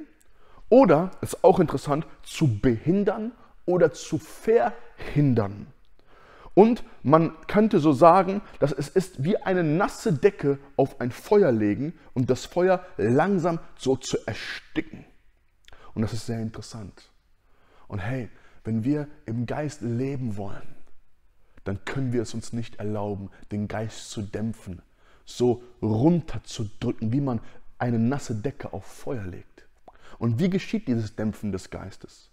oder, ist auch interessant, zu behindern oder zu verhindern. Und man könnte so sagen, dass es ist wie eine nasse Decke auf ein Feuer legen und das Feuer langsam so zu ersticken. Und das ist sehr interessant. Und hey, wenn wir im Geist leben wollen, dann können wir es uns nicht erlauben, den Geist zu dämpfen, so runterzudrücken, wie man eine nasse Decke auf Feuer legt. Und wie geschieht dieses Dämpfen des Geistes?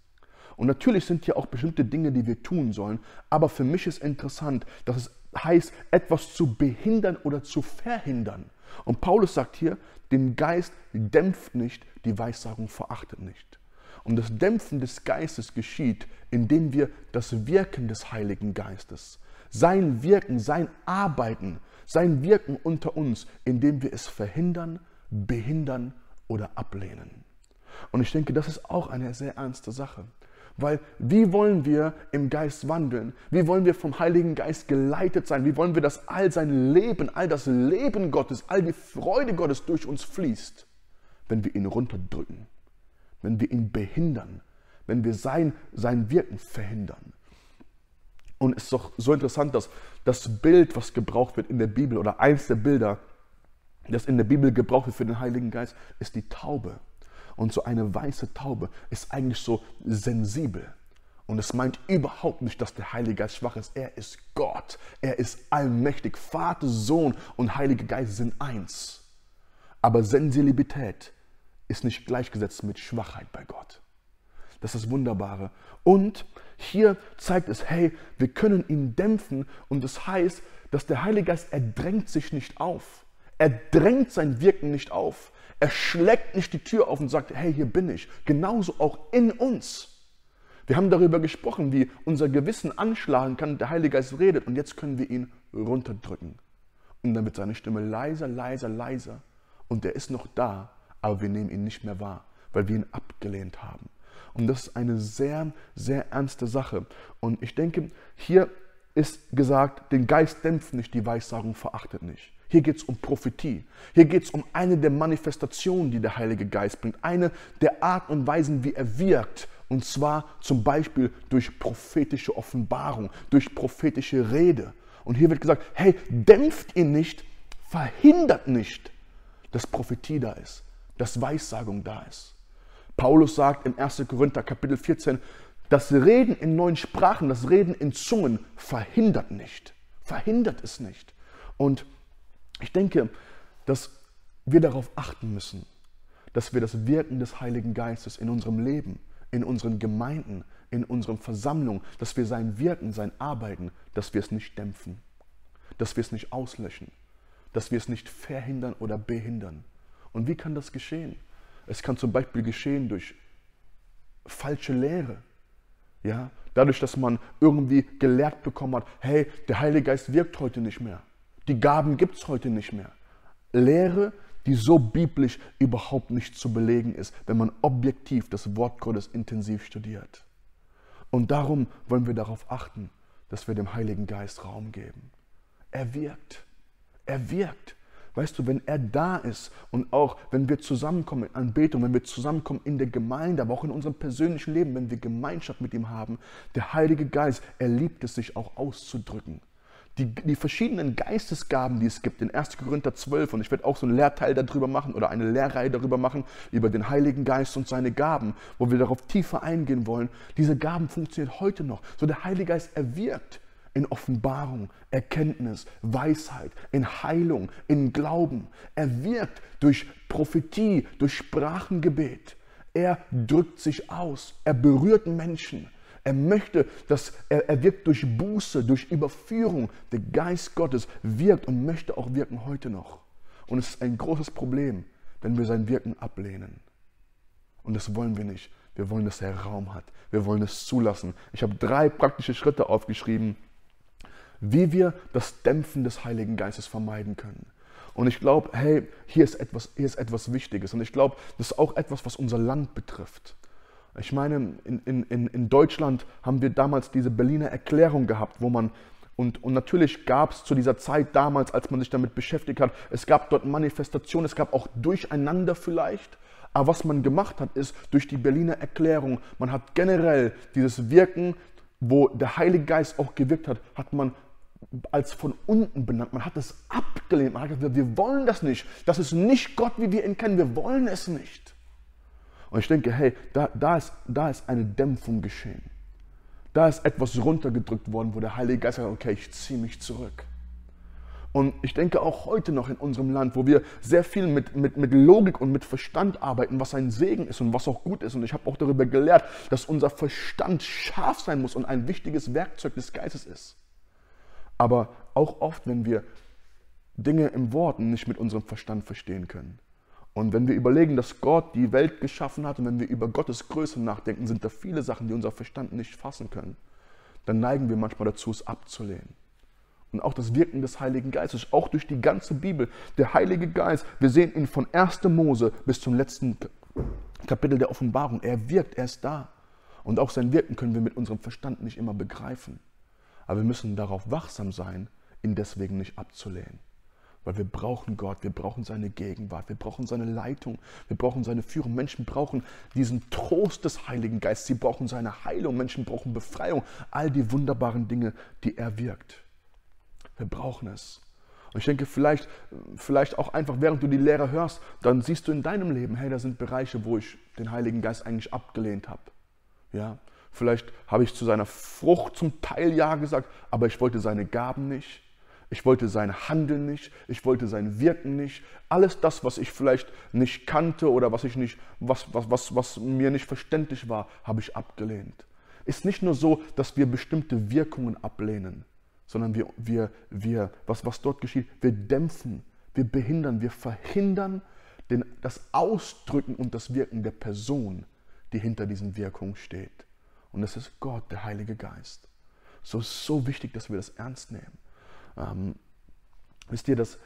Und natürlich sind hier auch bestimmte Dinge, die wir tun sollen, aber für mich ist interessant, dass es heißt, etwas zu behindern oder zu verhindern. Und Paulus sagt hier, den Geist dämpft nicht, die Weissagung verachtet nicht. Und das Dämpfen des Geistes geschieht, indem wir das Wirken des Heiligen Geistes, sein Wirken, sein Arbeiten, sein Wirken unter uns, indem wir es verhindern, behindern oder ablehnen. Und ich denke, das ist auch eine sehr ernste Sache. Weil wie wollen wir im Geist wandeln? Wie wollen wir vom Heiligen Geist geleitet sein? Wie wollen wir, dass all sein Leben, all das Leben Gottes, all die Freude Gottes durch uns fließt, wenn wir ihn runterdrücken, wenn wir ihn behindern, wenn wir sein, sein Wirken verhindern? Und es ist doch so interessant, dass das Bild, was gebraucht wird in der Bibel oder eins der Bilder, das in der Bibel gebraucht wird für den Heiligen Geist, ist die Taube. Und so eine weiße Taube ist eigentlich so sensibel. Und es meint überhaupt nicht, dass der Heilige Geist schwach ist. Er ist Gott. Er ist allmächtig. Vater, Sohn und Heiliger Geist sind eins. Aber Sensibilität ist nicht gleichgesetzt mit Schwachheit bei Gott. Das ist das Wunderbare. Und hier zeigt es, hey, wir können ihn dämpfen. Und das heißt, dass der Heilige Geist, er drängt sich nicht auf. Er drängt sein Wirken nicht auf. Er schlägt nicht die Tür auf und sagt, hey, hier bin ich. Genauso auch in uns. Wir haben darüber gesprochen, wie unser Gewissen anschlagen kann, der Heilige Geist redet und jetzt können wir ihn runterdrücken. Und dann wird seine Stimme leiser, leiser, leiser. Und er ist noch da, aber wir nehmen ihn nicht mehr wahr, weil wir ihn abgelehnt haben. Und das ist eine sehr, sehr ernste Sache. Und ich denke, hier ist gesagt, den Geist dämpft nicht, die Weissagung verachtet nicht. Hier geht es um Prophetie. Hier geht es um eine der Manifestationen, die der Heilige Geist bringt. Eine der Arten und Weisen, wie er wirkt. Und zwar zum Beispiel durch prophetische Offenbarung, durch prophetische Rede. Und hier wird gesagt, hey, dämpft ihn nicht, verhindert nicht, dass Prophetie da ist, dass Weissagung da ist. Paulus sagt im 1. Korinther Kapitel 14, das Reden in neuen Sprachen, das Reden in Zungen verhindert nicht. Verhindert es nicht. Und ich denke, dass wir darauf achten müssen, dass wir das Wirken des Heiligen Geistes in unserem Leben, in unseren Gemeinden, in unseren Versammlungen, dass wir sein Wirken, sein Arbeiten, dass wir es nicht dämpfen, dass wir es nicht auslöschen, dass wir es nicht verhindern oder behindern. Und wie kann das geschehen? Es kann zum Beispiel geschehen durch falsche Lehre. Ja, dadurch, dass man irgendwie gelehrt bekommen hat, hey, der Heilige Geist wirkt heute nicht mehr. Die Gaben gibt es heute nicht mehr. Lehre, die so biblisch überhaupt nicht zu belegen ist, wenn man objektiv das Wort Gottes intensiv studiert. Und darum wollen wir darauf achten, dass wir dem Heiligen Geist Raum geben. Er wirkt. Er wirkt. Weißt du, wenn er da ist und auch wenn wir zusammenkommen in Anbetung, wenn wir zusammenkommen in der Gemeinde, aber auch in unserem persönlichen Leben, wenn wir Gemeinschaft mit ihm haben, der Heilige Geist, er liebt es sich auch auszudrücken die, die verschiedenen Geistesgaben, die es gibt, in 1. Korinther 12, und ich werde auch so einen Lehrteil darüber machen oder eine Lehrreihe darüber machen, über den Heiligen Geist und seine Gaben, wo wir darauf tiefer eingehen wollen. Diese Gaben funktionieren heute noch. So der Heilige Geist, er wirkt in Offenbarung, Erkenntnis, Weisheit, in Heilung, in Glauben. Er wirkt durch Prophetie, durch Sprachengebet. Er drückt sich aus, er berührt Menschen. Er möchte, dass er, er wirkt durch Buße, durch Überführung. Der Geist Gottes wirkt und möchte auch wirken heute noch. Und es ist ein großes Problem, wenn wir sein Wirken ablehnen. Und das wollen wir nicht. Wir wollen, dass er Raum hat. Wir wollen es zulassen. Ich habe drei praktische Schritte aufgeschrieben, wie wir das Dämpfen des Heiligen Geistes vermeiden können. Und ich glaube, hey, hier ist, etwas, hier ist etwas Wichtiges. Und ich glaube, das ist auch etwas, was unser Land betrifft. Ich meine, in, in, in Deutschland haben wir damals diese Berliner Erklärung gehabt, wo man, und, und natürlich gab es zu dieser Zeit damals, als man sich damit beschäftigt hat, es gab dort Manifestationen, es gab auch Durcheinander vielleicht. Aber was man gemacht hat, ist durch die Berliner Erklärung, man hat generell dieses Wirken, wo der Heilige Geist auch gewirkt hat, hat man als von unten benannt. Man hat es abgelehnt. Man hat gesagt, wir wollen das nicht. Das ist nicht Gott, wie wir ihn kennen. Wir wollen es nicht. Und ich denke, hey, da, da, ist, da ist eine Dämpfung geschehen. Da ist etwas runtergedrückt worden, wo der Heilige Geist sagt, okay, ich ziehe mich zurück. Und ich denke auch heute noch in unserem Land, wo wir sehr viel mit, mit, mit Logik und mit Verstand arbeiten, was ein Segen ist und was auch gut ist. Und ich habe auch darüber gelehrt, dass unser Verstand scharf sein muss und ein wichtiges Werkzeug des Geistes ist. Aber auch oft, wenn wir Dinge im Worten nicht mit unserem Verstand verstehen können. Und wenn wir überlegen, dass Gott die Welt geschaffen hat und wenn wir über Gottes Größe nachdenken, sind da viele Sachen, die unser Verstand nicht fassen können. Dann neigen wir manchmal dazu, es abzulehnen und auch das Wirken des Heiligen Geistes, auch durch die ganze Bibel. Der Heilige Geist, wir sehen ihn von 1. Mose bis zum letzten Kapitel der Offenbarung. Er wirkt, er ist da. Und auch sein Wirken können wir mit unserem Verstand nicht immer begreifen. Aber wir müssen darauf wachsam sein, ihn deswegen nicht abzulehnen. Weil wir brauchen Gott, wir brauchen seine Gegenwart, wir brauchen seine Leitung, wir brauchen seine Führung. Menschen brauchen diesen Trost des Heiligen Geistes, sie brauchen seine Heilung, Menschen brauchen Befreiung, all die wunderbaren Dinge, die er wirkt. Wir brauchen es. Und ich denke, vielleicht, vielleicht auch einfach, während du die Lehre hörst, dann siehst du in deinem Leben, hey, da sind Bereiche, wo ich den Heiligen Geist eigentlich abgelehnt habe. Ja, vielleicht habe ich zu seiner Frucht zum Teil Ja gesagt, aber ich wollte seine Gaben nicht. Ich wollte sein Handeln nicht, ich wollte sein Wirken nicht. Alles das, was ich vielleicht nicht kannte oder was, ich nicht, was, was, was, was mir nicht verständlich war, habe ich abgelehnt. Ist nicht nur so, dass wir bestimmte Wirkungen ablehnen, sondern wir, wir, wir was, was dort geschieht, wir dämpfen, wir behindern, wir verhindern den, das Ausdrücken und das Wirken der Person, die hinter diesen Wirkungen steht. Und das ist Gott, der Heilige Geist. So ist so wichtig, dass wir das ernst nehmen. Ähm, wisst ihr, dass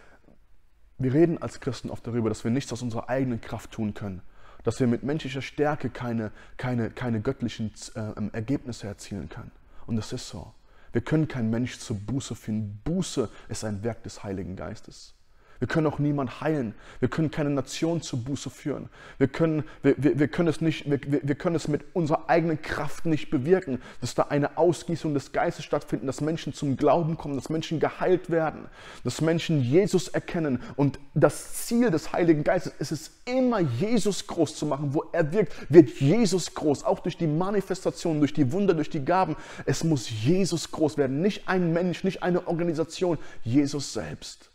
wir reden als Christen oft darüber, dass wir nichts aus unserer eigenen Kraft tun können, dass wir mit menschlicher Stärke keine, keine, keine göttlichen äh, Ergebnisse erzielen können. Und das ist so. Wir können kein Mensch zur Buße finden. Buße ist ein Werk des Heiligen Geistes. Wir können auch niemand heilen. Wir können keine Nation zur Buße führen. Wir können, wir, wir, wir können, es, nicht, wir, wir können es mit unserer eigenen Kraft nicht bewirken, dass da eine Ausgießung des Geistes stattfindet, dass Menschen zum Glauben kommen, dass Menschen geheilt werden, dass Menschen Jesus erkennen. Und das Ziel des Heiligen Geistes ist es immer, Jesus groß zu machen. Wo er wirkt, wird Jesus groß. Auch durch die Manifestation, durch die Wunder, durch die Gaben. Es muss Jesus groß werden. Nicht ein Mensch, nicht eine Organisation, Jesus selbst.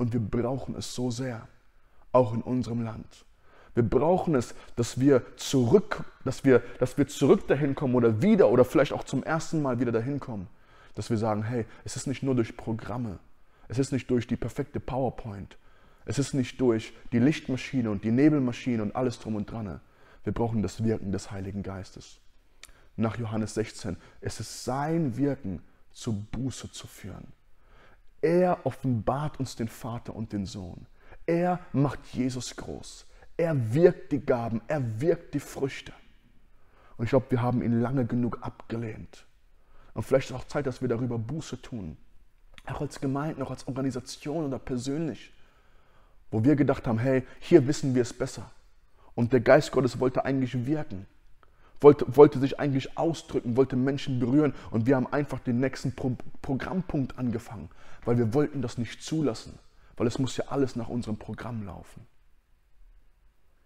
Und wir brauchen es so sehr, auch in unserem Land. Wir brauchen es, dass wir zurück, dass wir, dass wir zurück dahin kommen oder wieder oder vielleicht auch zum ersten Mal wieder dahin kommen. Dass wir sagen, hey, es ist nicht nur durch Programme, es ist nicht durch die perfekte PowerPoint, es ist nicht durch die Lichtmaschine und die Nebelmaschine und alles drum und dran. Wir brauchen das Wirken des Heiligen Geistes. Nach Johannes 16, es ist sein Wirken, zur Buße zu führen. Er offenbart uns den Vater und den Sohn. Er macht Jesus groß. Er wirkt die Gaben, er wirkt die Früchte. Und ich glaube, wir haben ihn lange genug abgelehnt. Und vielleicht ist auch Zeit, dass wir darüber Buße tun. Auch als Gemeinde, auch als Organisation oder persönlich. Wo wir gedacht haben, hey, hier wissen wir es besser. Und der Geist Gottes wollte eigentlich wirken wollte, wollte sich eigentlich ausdrücken, wollte Menschen berühren und wir haben einfach den nächsten Pro Programmpunkt angefangen, weil wir wollten das nicht zulassen, weil es muss ja alles nach unserem Programm laufen.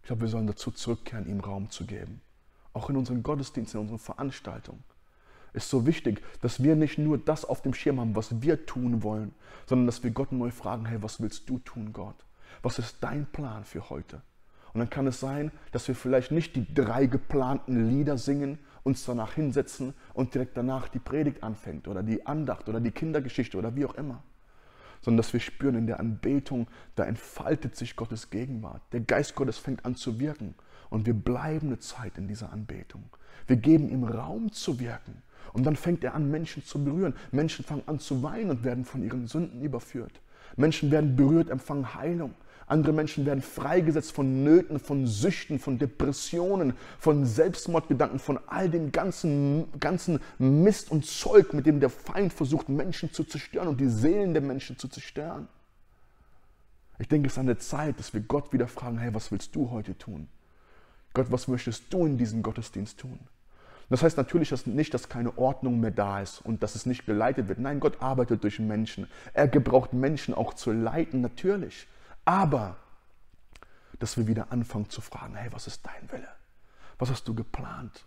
Ich glaube, wir sollen dazu zurückkehren, ihm Raum zu geben. Auch in unseren Gottesdiensten, in unseren Veranstaltungen. Ist so wichtig, dass wir nicht nur das auf dem Schirm haben, was wir tun wollen, sondern dass wir Gott neu fragen, hey, was willst du tun, Gott? Was ist dein Plan für heute? Und dann kann es sein, dass wir vielleicht nicht die drei geplanten Lieder singen, uns danach hinsetzen und direkt danach die Predigt anfängt oder die Andacht oder die Kindergeschichte oder wie auch immer. Sondern dass wir spüren in der Anbetung, da entfaltet sich Gottes Gegenwart. Der Geist Gottes fängt an zu wirken und wir bleiben eine Zeit in dieser Anbetung. Wir geben ihm Raum zu wirken. Und dann fängt er an, Menschen zu berühren. Menschen fangen an zu weinen und werden von ihren Sünden überführt. Menschen werden berührt, empfangen Heilung. Andere Menschen werden freigesetzt von Nöten, von Süchten, von Depressionen, von Selbstmordgedanken, von all dem ganzen, ganzen Mist und Zeug, mit dem der Feind versucht, Menschen zu zerstören und die Seelen der Menschen zu zerstören. Ich denke, es ist an der Zeit, dass wir Gott wieder fragen, hey, was willst du heute tun? Gott, was möchtest du in diesem Gottesdienst tun? Das heißt natürlich dass nicht, dass keine Ordnung mehr da ist und dass es nicht geleitet wird. Nein, Gott arbeitet durch Menschen. Er gebraucht Menschen auch zu leiten, natürlich. Aber, dass wir wieder anfangen zu fragen, hey, was ist dein Wille? Was hast du geplant?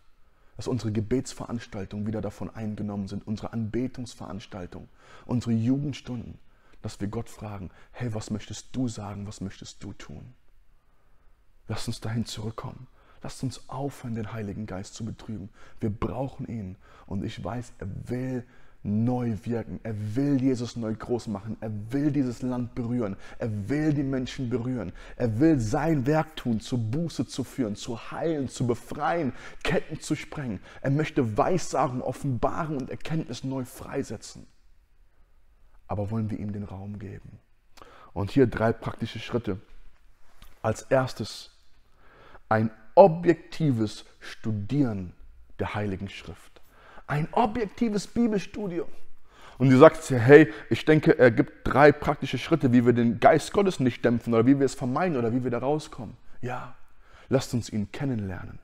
Dass unsere Gebetsveranstaltungen wieder davon eingenommen sind, unsere Anbetungsveranstaltungen, unsere Jugendstunden, dass wir Gott fragen, hey, was möchtest du sagen, was möchtest du tun? Lass uns dahin zurückkommen. Lasst uns aufhören, den Heiligen Geist zu betrüben. Wir brauchen ihn. Und ich weiß, er will neu wirken. Er will Jesus neu groß machen. Er will dieses Land berühren. Er will die Menschen berühren. Er will sein Werk tun, zur Buße zu führen, zu heilen, zu befreien, Ketten zu sprengen. Er möchte Weissagen offenbaren und Erkenntnis neu freisetzen. Aber wollen wir ihm den Raum geben? Und hier drei praktische Schritte. Als erstes ein objektives Studieren der Heiligen Schrift. Ein objektives Bibelstudium. Und du sagst dir, hey, ich denke, er gibt drei praktische Schritte, wie wir den Geist Gottes nicht dämpfen oder wie wir es vermeiden oder wie wir da rauskommen. Ja, lasst uns ihn kennenlernen.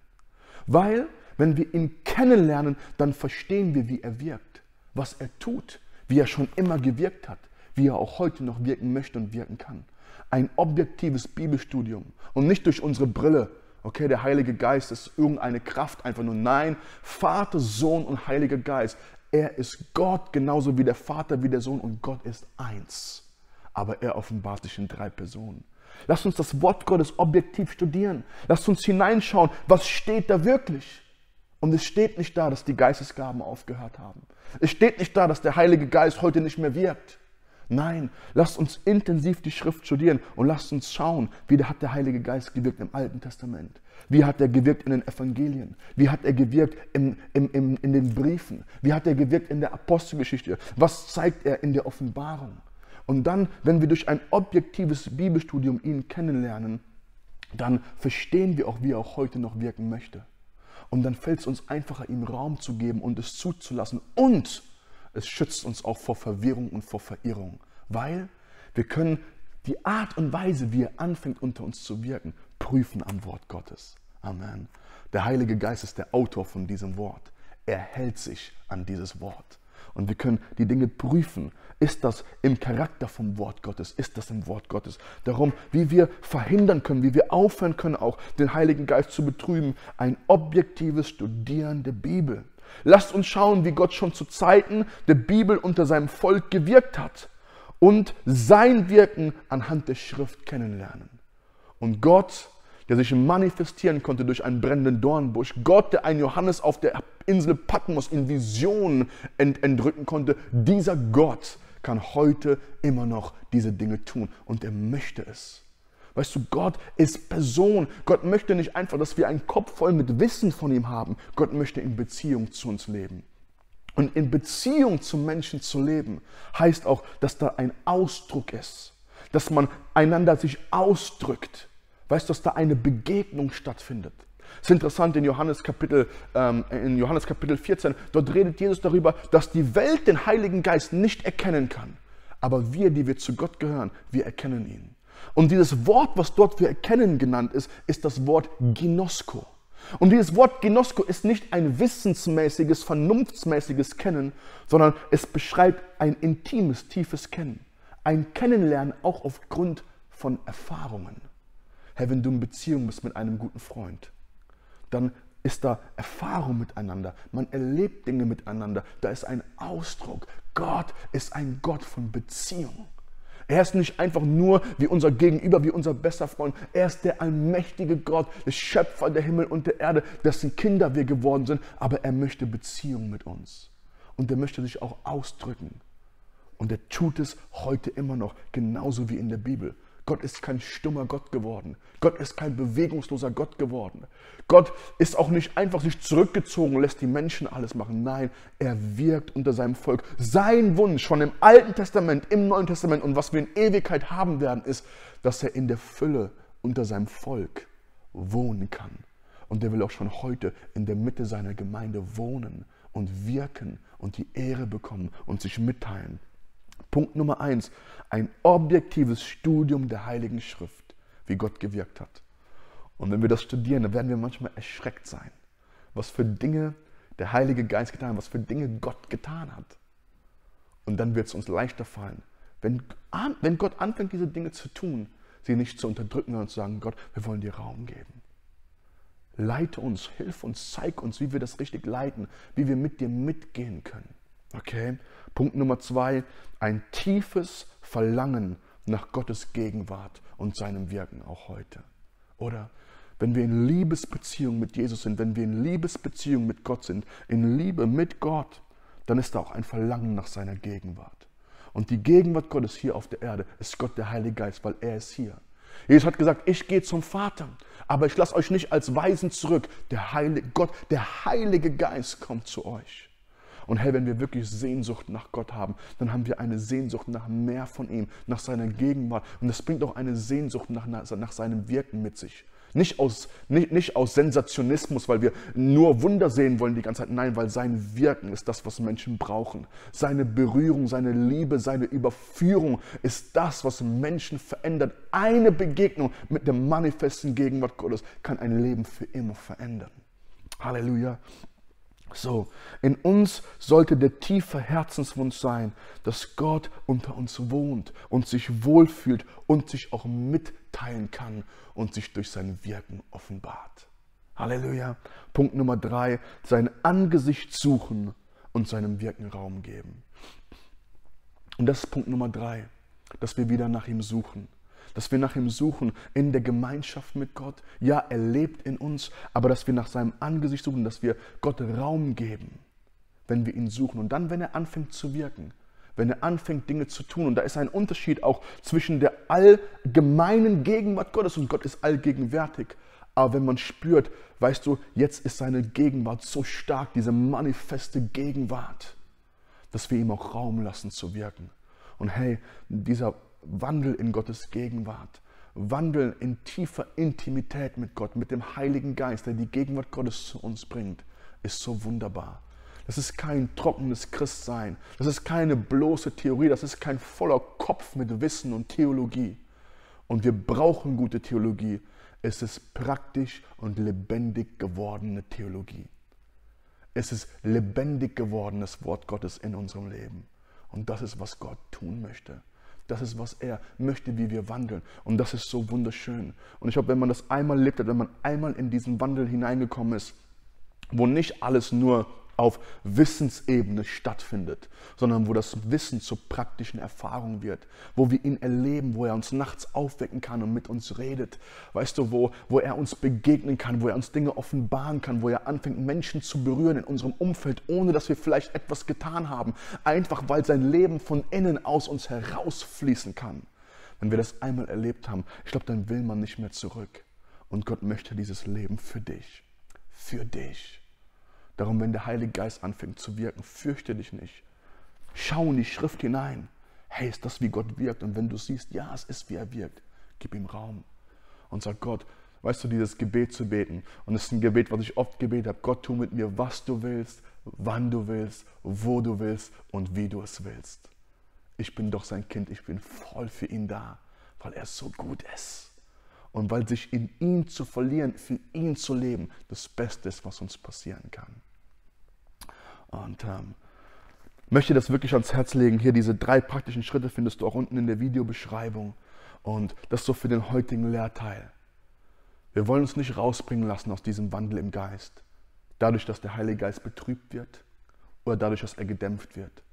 Weil, wenn wir ihn kennenlernen, dann verstehen wir, wie er wirkt, was er tut, wie er schon immer gewirkt hat, wie er auch heute noch wirken möchte und wirken kann. Ein objektives Bibelstudium und nicht durch unsere Brille, okay, der Heilige Geist ist irgendeine Kraft einfach nur. Nein, Vater, Sohn und Heiliger Geist. Er ist Gott genauso wie der Vater, wie der Sohn und Gott ist eins. Aber er offenbart sich in drei Personen. Lasst uns das Wort Gottes objektiv studieren. Lasst uns hineinschauen, was steht da wirklich. Und es steht nicht da, dass die Geistesgaben aufgehört haben. Es steht nicht da, dass der Heilige Geist heute nicht mehr wirkt. Nein, lasst uns intensiv die Schrift studieren und lasst uns schauen, wie hat der Heilige Geist gewirkt im Alten Testament. Wie hat er gewirkt in den Evangelien? Wie hat er gewirkt im, im, im, in den Briefen? Wie hat er gewirkt in der Apostelgeschichte? Was zeigt er in der Offenbarung? Und dann, wenn wir durch ein objektives Bibelstudium ihn kennenlernen, dann verstehen wir auch, wie er auch heute noch wirken möchte. Und dann fällt es uns einfacher, ihm Raum zu geben und es zuzulassen. Und es schützt uns auch vor Verwirrung und vor Verirrung, weil wir können die Art und Weise, wie er anfängt unter uns zu wirken, prüfen am Wort Gottes. Amen. Der Heilige Geist ist der Autor von diesem Wort. Er hält sich an dieses Wort. Und wir können die Dinge prüfen. Ist das im Charakter vom Wort Gottes? Ist das im Wort Gottes? Darum, wie wir verhindern können, wie wir aufhören können, auch den Heiligen Geist zu betrüben, ein objektives Studieren der Bibel. Lasst uns schauen, wie Gott schon zu Zeiten der Bibel unter seinem Volk gewirkt hat und sein Wirken anhand der Schrift kennenlernen. Und Gott, der sich manifestieren konnte durch einen brennenden Dornbusch, Gott, der einen Johannes auf der Insel Patmos in Visionen ent entrücken konnte, dieser Gott kann heute immer noch diese Dinge tun und er möchte es. Weißt du, Gott ist Person. Gott möchte nicht einfach, dass wir einen Kopf voll mit Wissen von ihm haben. Gott möchte in Beziehung zu uns leben. Und in Beziehung zu Menschen zu leben, heißt auch, dass da ein Ausdruck ist. Dass man einander sich ausdrückt. Weißt du, dass da eine Begegnung stattfindet. Es ist interessant in Johannes, Kapitel, ähm, in Johannes Kapitel 14, dort redet Jesus darüber, dass die Welt den Heiligen Geist nicht erkennen kann. Aber wir, die wir zu Gott gehören, wir erkennen ihn. Und dieses Wort, was dort für erkennen genannt ist, ist das Wort Ginosko. Und dieses Wort Ginosko ist nicht ein wissensmäßiges, vernunftsmäßiges Kennen, sondern es beschreibt ein intimes, tiefes Kennen. Ein Kennenlernen auch aufgrund von Erfahrungen. Herr, wenn du in Beziehung bist mit einem guten Freund, dann ist da Erfahrung miteinander. Man erlebt Dinge miteinander. Da ist ein Ausdruck. Gott ist ein Gott von Beziehung. Er ist nicht einfach nur wie unser Gegenüber, wie unser bester Freund. Er ist der allmächtige Gott, der Schöpfer der Himmel und der Erde, dessen Kinder wir geworden sind. Aber er möchte Beziehung mit uns. Und er möchte sich auch ausdrücken. Und er tut es heute immer noch, genauso wie in der Bibel. Gott ist kein stummer Gott geworden. Gott ist kein bewegungsloser Gott geworden. Gott ist auch nicht einfach sich zurückgezogen, lässt die Menschen alles machen. Nein, er wirkt unter seinem Volk. Sein Wunsch schon im Alten Testament, im Neuen Testament und was wir in Ewigkeit haben werden, ist, dass er in der Fülle unter seinem Volk wohnen kann. Und er will auch schon heute in der Mitte seiner Gemeinde wohnen und wirken und die Ehre bekommen und sich mitteilen. Punkt Nummer eins, ein objektives Studium der Heiligen Schrift, wie Gott gewirkt hat. Und wenn wir das studieren, dann werden wir manchmal erschreckt sein, was für Dinge der Heilige Geist getan hat, was für Dinge Gott getan hat. Und dann wird es uns leichter fallen, wenn, wenn Gott anfängt, diese Dinge zu tun, sie nicht zu unterdrücken, sondern zu sagen, Gott, wir wollen dir Raum geben. Leite uns, hilf uns, zeig uns, wie wir das richtig leiten, wie wir mit dir mitgehen können. Okay? Punkt Nummer zwei, ein tiefes Verlangen nach Gottes Gegenwart und seinem Wirken auch heute. Oder wenn wir in Liebesbeziehung mit Jesus sind, wenn wir in Liebesbeziehung mit Gott sind, in Liebe mit Gott, dann ist da auch ein Verlangen nach seiner Gegenwart. Und die Gegenwart Gottes hier auf der Erde ist Gott der Heilige Geist, weil er ist hier. Jesus hat gesagt, ich gehe zum Vater, aber ich lasse euch nicht als Weisen zurück. Der Heilige Gott, der Heilige Geist kommt zu euch. Und hey, wenn wir wirklich Sehnsucht nach Gott haben, dann haben wir eine Sehnsucht nach mehr von ihm, nach seiner Gegenwart. Und das bringt auch eine Sehnsucht nach, nach seinem Wirken mit sich. Nicht aus, nicht, nicht aus Sensationismus, weil wir nur Wunder sehen wollen die ganze Zeit. Nein, weil sein Wirken ist das, was Menschen brauchen. Seine Berührung, seine Liebe, seine Überführung ist das, was Menschen verändert. Eine Begegnung mit der manifesten Gegenwart Gottes kann ein Leben für immer verändern. Halleluja. So, in uns sollte der tiefe Herzenswunsch sein, dass Gott unter uns wohnt und sich wohlfühlt und sich auch mitteilen kann und sich durch sein Wirken offenbart. Halleluja. Punkt Nummer drei, sein Angesicht suchen und seinem Wirken Raum geben. Und das ist Punkt Nummer drei, dass wir wieder nach ihm suchen dass wir nach ihm suchen in der Gemeinschaft mit Gott. Ja, er lebt in uns, aber dass wir nach seinem Angesicht suchen, dass wir Gott Raum geben, wenn wir ihn suchen. Und dann, wenn er anfängt zu wirken, wenn er anfängt, Dinge zu tun. Und da ist ein Unterschied auch zwischen der allgemeinen Gegenwart Gottes und Gott ist allgegenwärtig. Aber wenn man spürt, weißt du, jetzt ist seine Gegenwart so stark, diese manifeste Gegenwart, dass wir ihm auch Raum lassen zu wirken. Und hey, dieser Wandel in Gottes Gegenwart. Wandeln in tiefer Intimität mit Gott, mit dem Heiligen Geist, der die Gegenwart Gottes zu uns bringt, ist so wunderbar. Das ist kein trockenes Christsein. Das ist keine bloße Theorie. Das ist kein voller Kopf mit Wissen und Theologie. Und wir brauchen gute Theologie. Es ist praktisch und lebendig gewordene Theologie. Es ist lebendig gewordenes Wort Gottes in unserem Leben. Und das ist, was Gott tun möchte. Das ist, was er möchte, wie wir wandeln. Und das ist so wunderschön. Und ich glaube, wenn man das einmal lebt hat, wenn man einmal in diesen Wandel hineingekommen ist, wo nicht alles nur auf Wissensebene stattfindet, sondern wo das Wissen zur praktischen Erfahrung wird, wo wir ihn erleben, wo er uns nachts aufwecken kann und mit uns redet, weißt du, wo, wo er uns begegnen kann, wo er uns Dinge offenbaren kann, wo er anfängt, Menschen zu berühren in unserem Umfeld, ohne dass wir vielleicht etwas getan haben, einfach weil sein Leben von innen aus uns herausfließen kann. Wenn wir das einmal erlebt haben, ich glaube, dann will man nicht mehr zurück. Und Gott möchte dieses Leben für dich, für dich. Darum, wenn der Heilige Geist anfängt zu wirken, fürchte dich nicht. Schau in die Schrift hinein. Hey, ist das, wie Gott wirkt? Und wenn du siehst, ja, es ist, wie er wirkt, gib ihm Raum. Und sag Gott, weißt du, dieses Gebet zu beten. Und es ist ein Gebet, was ich oft gebetet habe. Gott, tu mit mir, was du willst, wann du willst, wo du willst und wie du es willst. Ich bin doch sein Kind, ich bin voll für ihn da, weil er so gut ist. Und weil sich in ihm zu verlieren, für ihn zu leben, das Beste ist, was uns passieren kann. Und ähm, möchte das wirklich ans Herz legen. Hier diese drei praktischen Schritte findest du auch unten in der Videobeschreibung. Und das so für den heutigen Lehrteil. Wir wollen uns nicht rausbringen lassen aus diesem Wandel im Geist. Dadurch, dass der Heilige Geist betrübt wird oder dadurch, dass er gedämpft wird.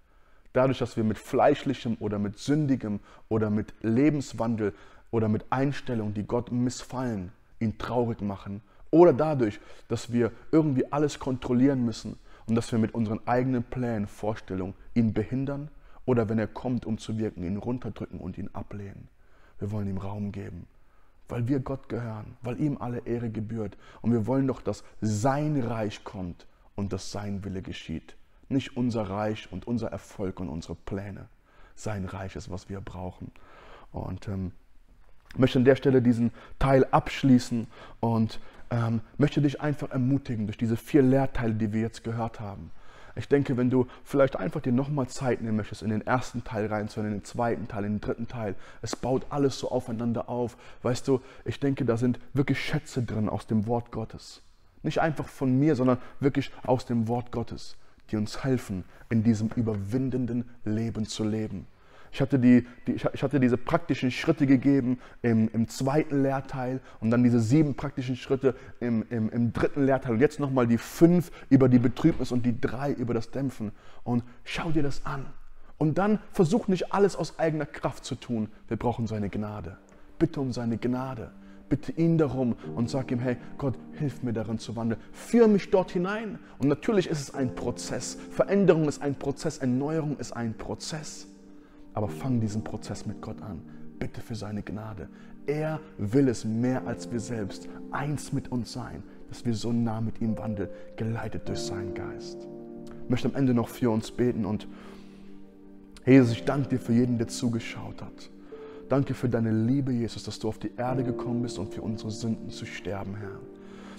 Dadurch, dass wir mit fleischlichem oder mit sündigem oder mit Lebenswandel oder mit Einstellungen, die Gott missfallen, ihn traurig machen. Oder dadurch, dass wir irgendwie alles kontrollieren müssen und dass wir mit unseren eigenen Plänen, Vorstellungen ihn behindern oder wenn er kommt, um zu wirken, ihn runterdrücken und ihn ablehnen. Wir wollen ihm Raum geben, weil wir Gott gehören, weil ihm alle Ehre gebührt. Und wir wollen doch, dass sein Reich kommt und dass sein Wille geschieht. Nicht unser Reich und unser Erfolg und unsere Pläne. Sein Reich ist, was wir brauchen. Und ähm, möchte an der Stelle diesen Teil abschließen und ähm, möchte dich einfach ermutigen durch diese vier Lehrteile, die wir jetzt gehört haben. Ich denke, wenn du vielleicht einfach dir nochmal Zeit nehmen möchtest, in den ersten Teil reinzuhören, in den zweiten Teil, in den dritten Teil, es baut alles so aufeinander auf. Weißt du, ich denke, da sind wirklich Schätze drin aus dem Wort Gottes. Nicht einfach von mir, sondern wirklich aus dem Wort Gottes, die uns helfen, in diesem überwindenden Leben zu leben. Ich hatte, die, die, ich hatte diese praktischen Schritte gegeben im, im, zweiten Lehrteil und dann diese sieben praktischen Schritte im, im, im dritten Lehrteil und jetzt nochmal die fünf über die Betrübnis und die drei über das Dämpfen. Und schau dir das an. Und dann versuch nicht alles aus eigener Kraft zu tun. Wir brauchen seine Gnade. Bitte um seine Gnade. Bitte ihn darum und sag ihm, hey Gott, hilf mir darin zu wandeln. Führ mich dort hinein. Und natürlich ist es ein Prozess. Veränderung ist ein Prozess. Erneuerung ist ein Prozess. Aber fang diesen Prozess mit Gott an. Bitte für seine Gnade. Er will es mehr als wir selbst. Eins mit uns sein, dass wir so nah mit ihm wandeln, geleitet durch seinen Geist. Ich möchte am Ende noch für uns beten und Jesus, ich danke dir für jeden, der zugeschaut hat. Danke für deine Liebe, Jesus, dass du auf die Erde gekommen bist, um für unsere Sünden zu sterben, Herr.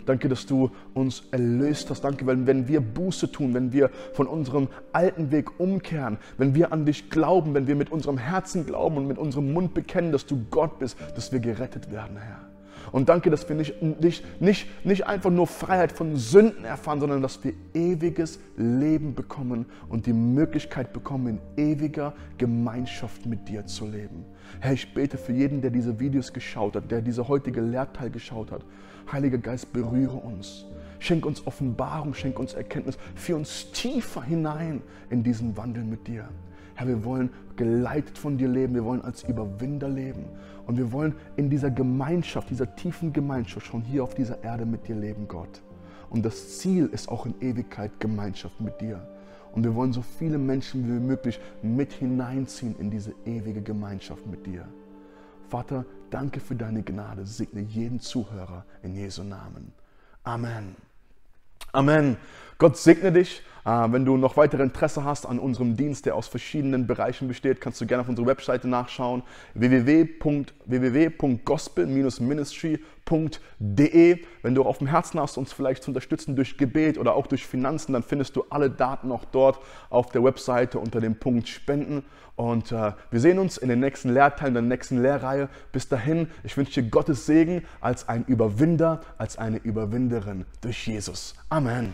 Danke, dass du uns erlöst hast. Danke, wenn, wenn wir Buße tun, wenn wir von unserem alten Weg umkehren, wenn wir an dich glauben, wenn wir mit unserem Herzen glauben und mit unserem Mund bekennen, dass du Gott bist, dass wir gerettet werden, Herr. Und danke, dass wir nicht, nicht, nicht, nicht einfach nur Freiheit von Sünden erfahren, sondern dass wir ewiges Leben bekommen und die Möglichkeit bekommen, in ewiger Gemeinschaft mit dir zu leben. Herr, ich bete für jeden, der diese Videos geschaut hat, der diese heutige Lehrteil geschaut hat. Heiliger Geist, berühre uns. Schenk uns Offenbarung, schenk uns Erkenntnis. Führ uns tiefer hinein in diesen Wandel mit dir. Herr, wir wollen geleitet von dir leben, wir wollen als Überwinder leben und wir wollen in dieser Gemeinschaft, dieser tiefen Gemeinschaft schon hier auf dieser Erde mit dir leben, Gott. Und das Ziel ist auch in Ewigkeit Gemeinschaft mit dir. Und wir wollen so viele Menschen wie möglich mit hineinziehen in diese ewige Gemeinschaft mit dir. Vater, danke für deine Gnade. Segne jeden Zuhörer in Jesu Namen. Amen. Amen. Gott segne dich. Äh, wenn du noch weitere Interesse hast an unserem Dienst, der aus verschiedenen Bereichen besteht, kannst du gerne auf unserer Webseite nachschauen. www.gospel-ministry.de. Wenn du auf dem Herzen hast, uns vielleicht zu unterstützen durch Gebet oder auch durch Finanzen, dann findest du alle Daten auch dort auf der Webseite unter dem Punkt Spenden. Und äh, wir sehen uns in den nächsten Lehrteilen, der nächsten Lehrreihe. Bis dahin, ich wünsche dir Gottes Segen als ein Überwinder, als eine Überwinderin durch Jesus. Amen.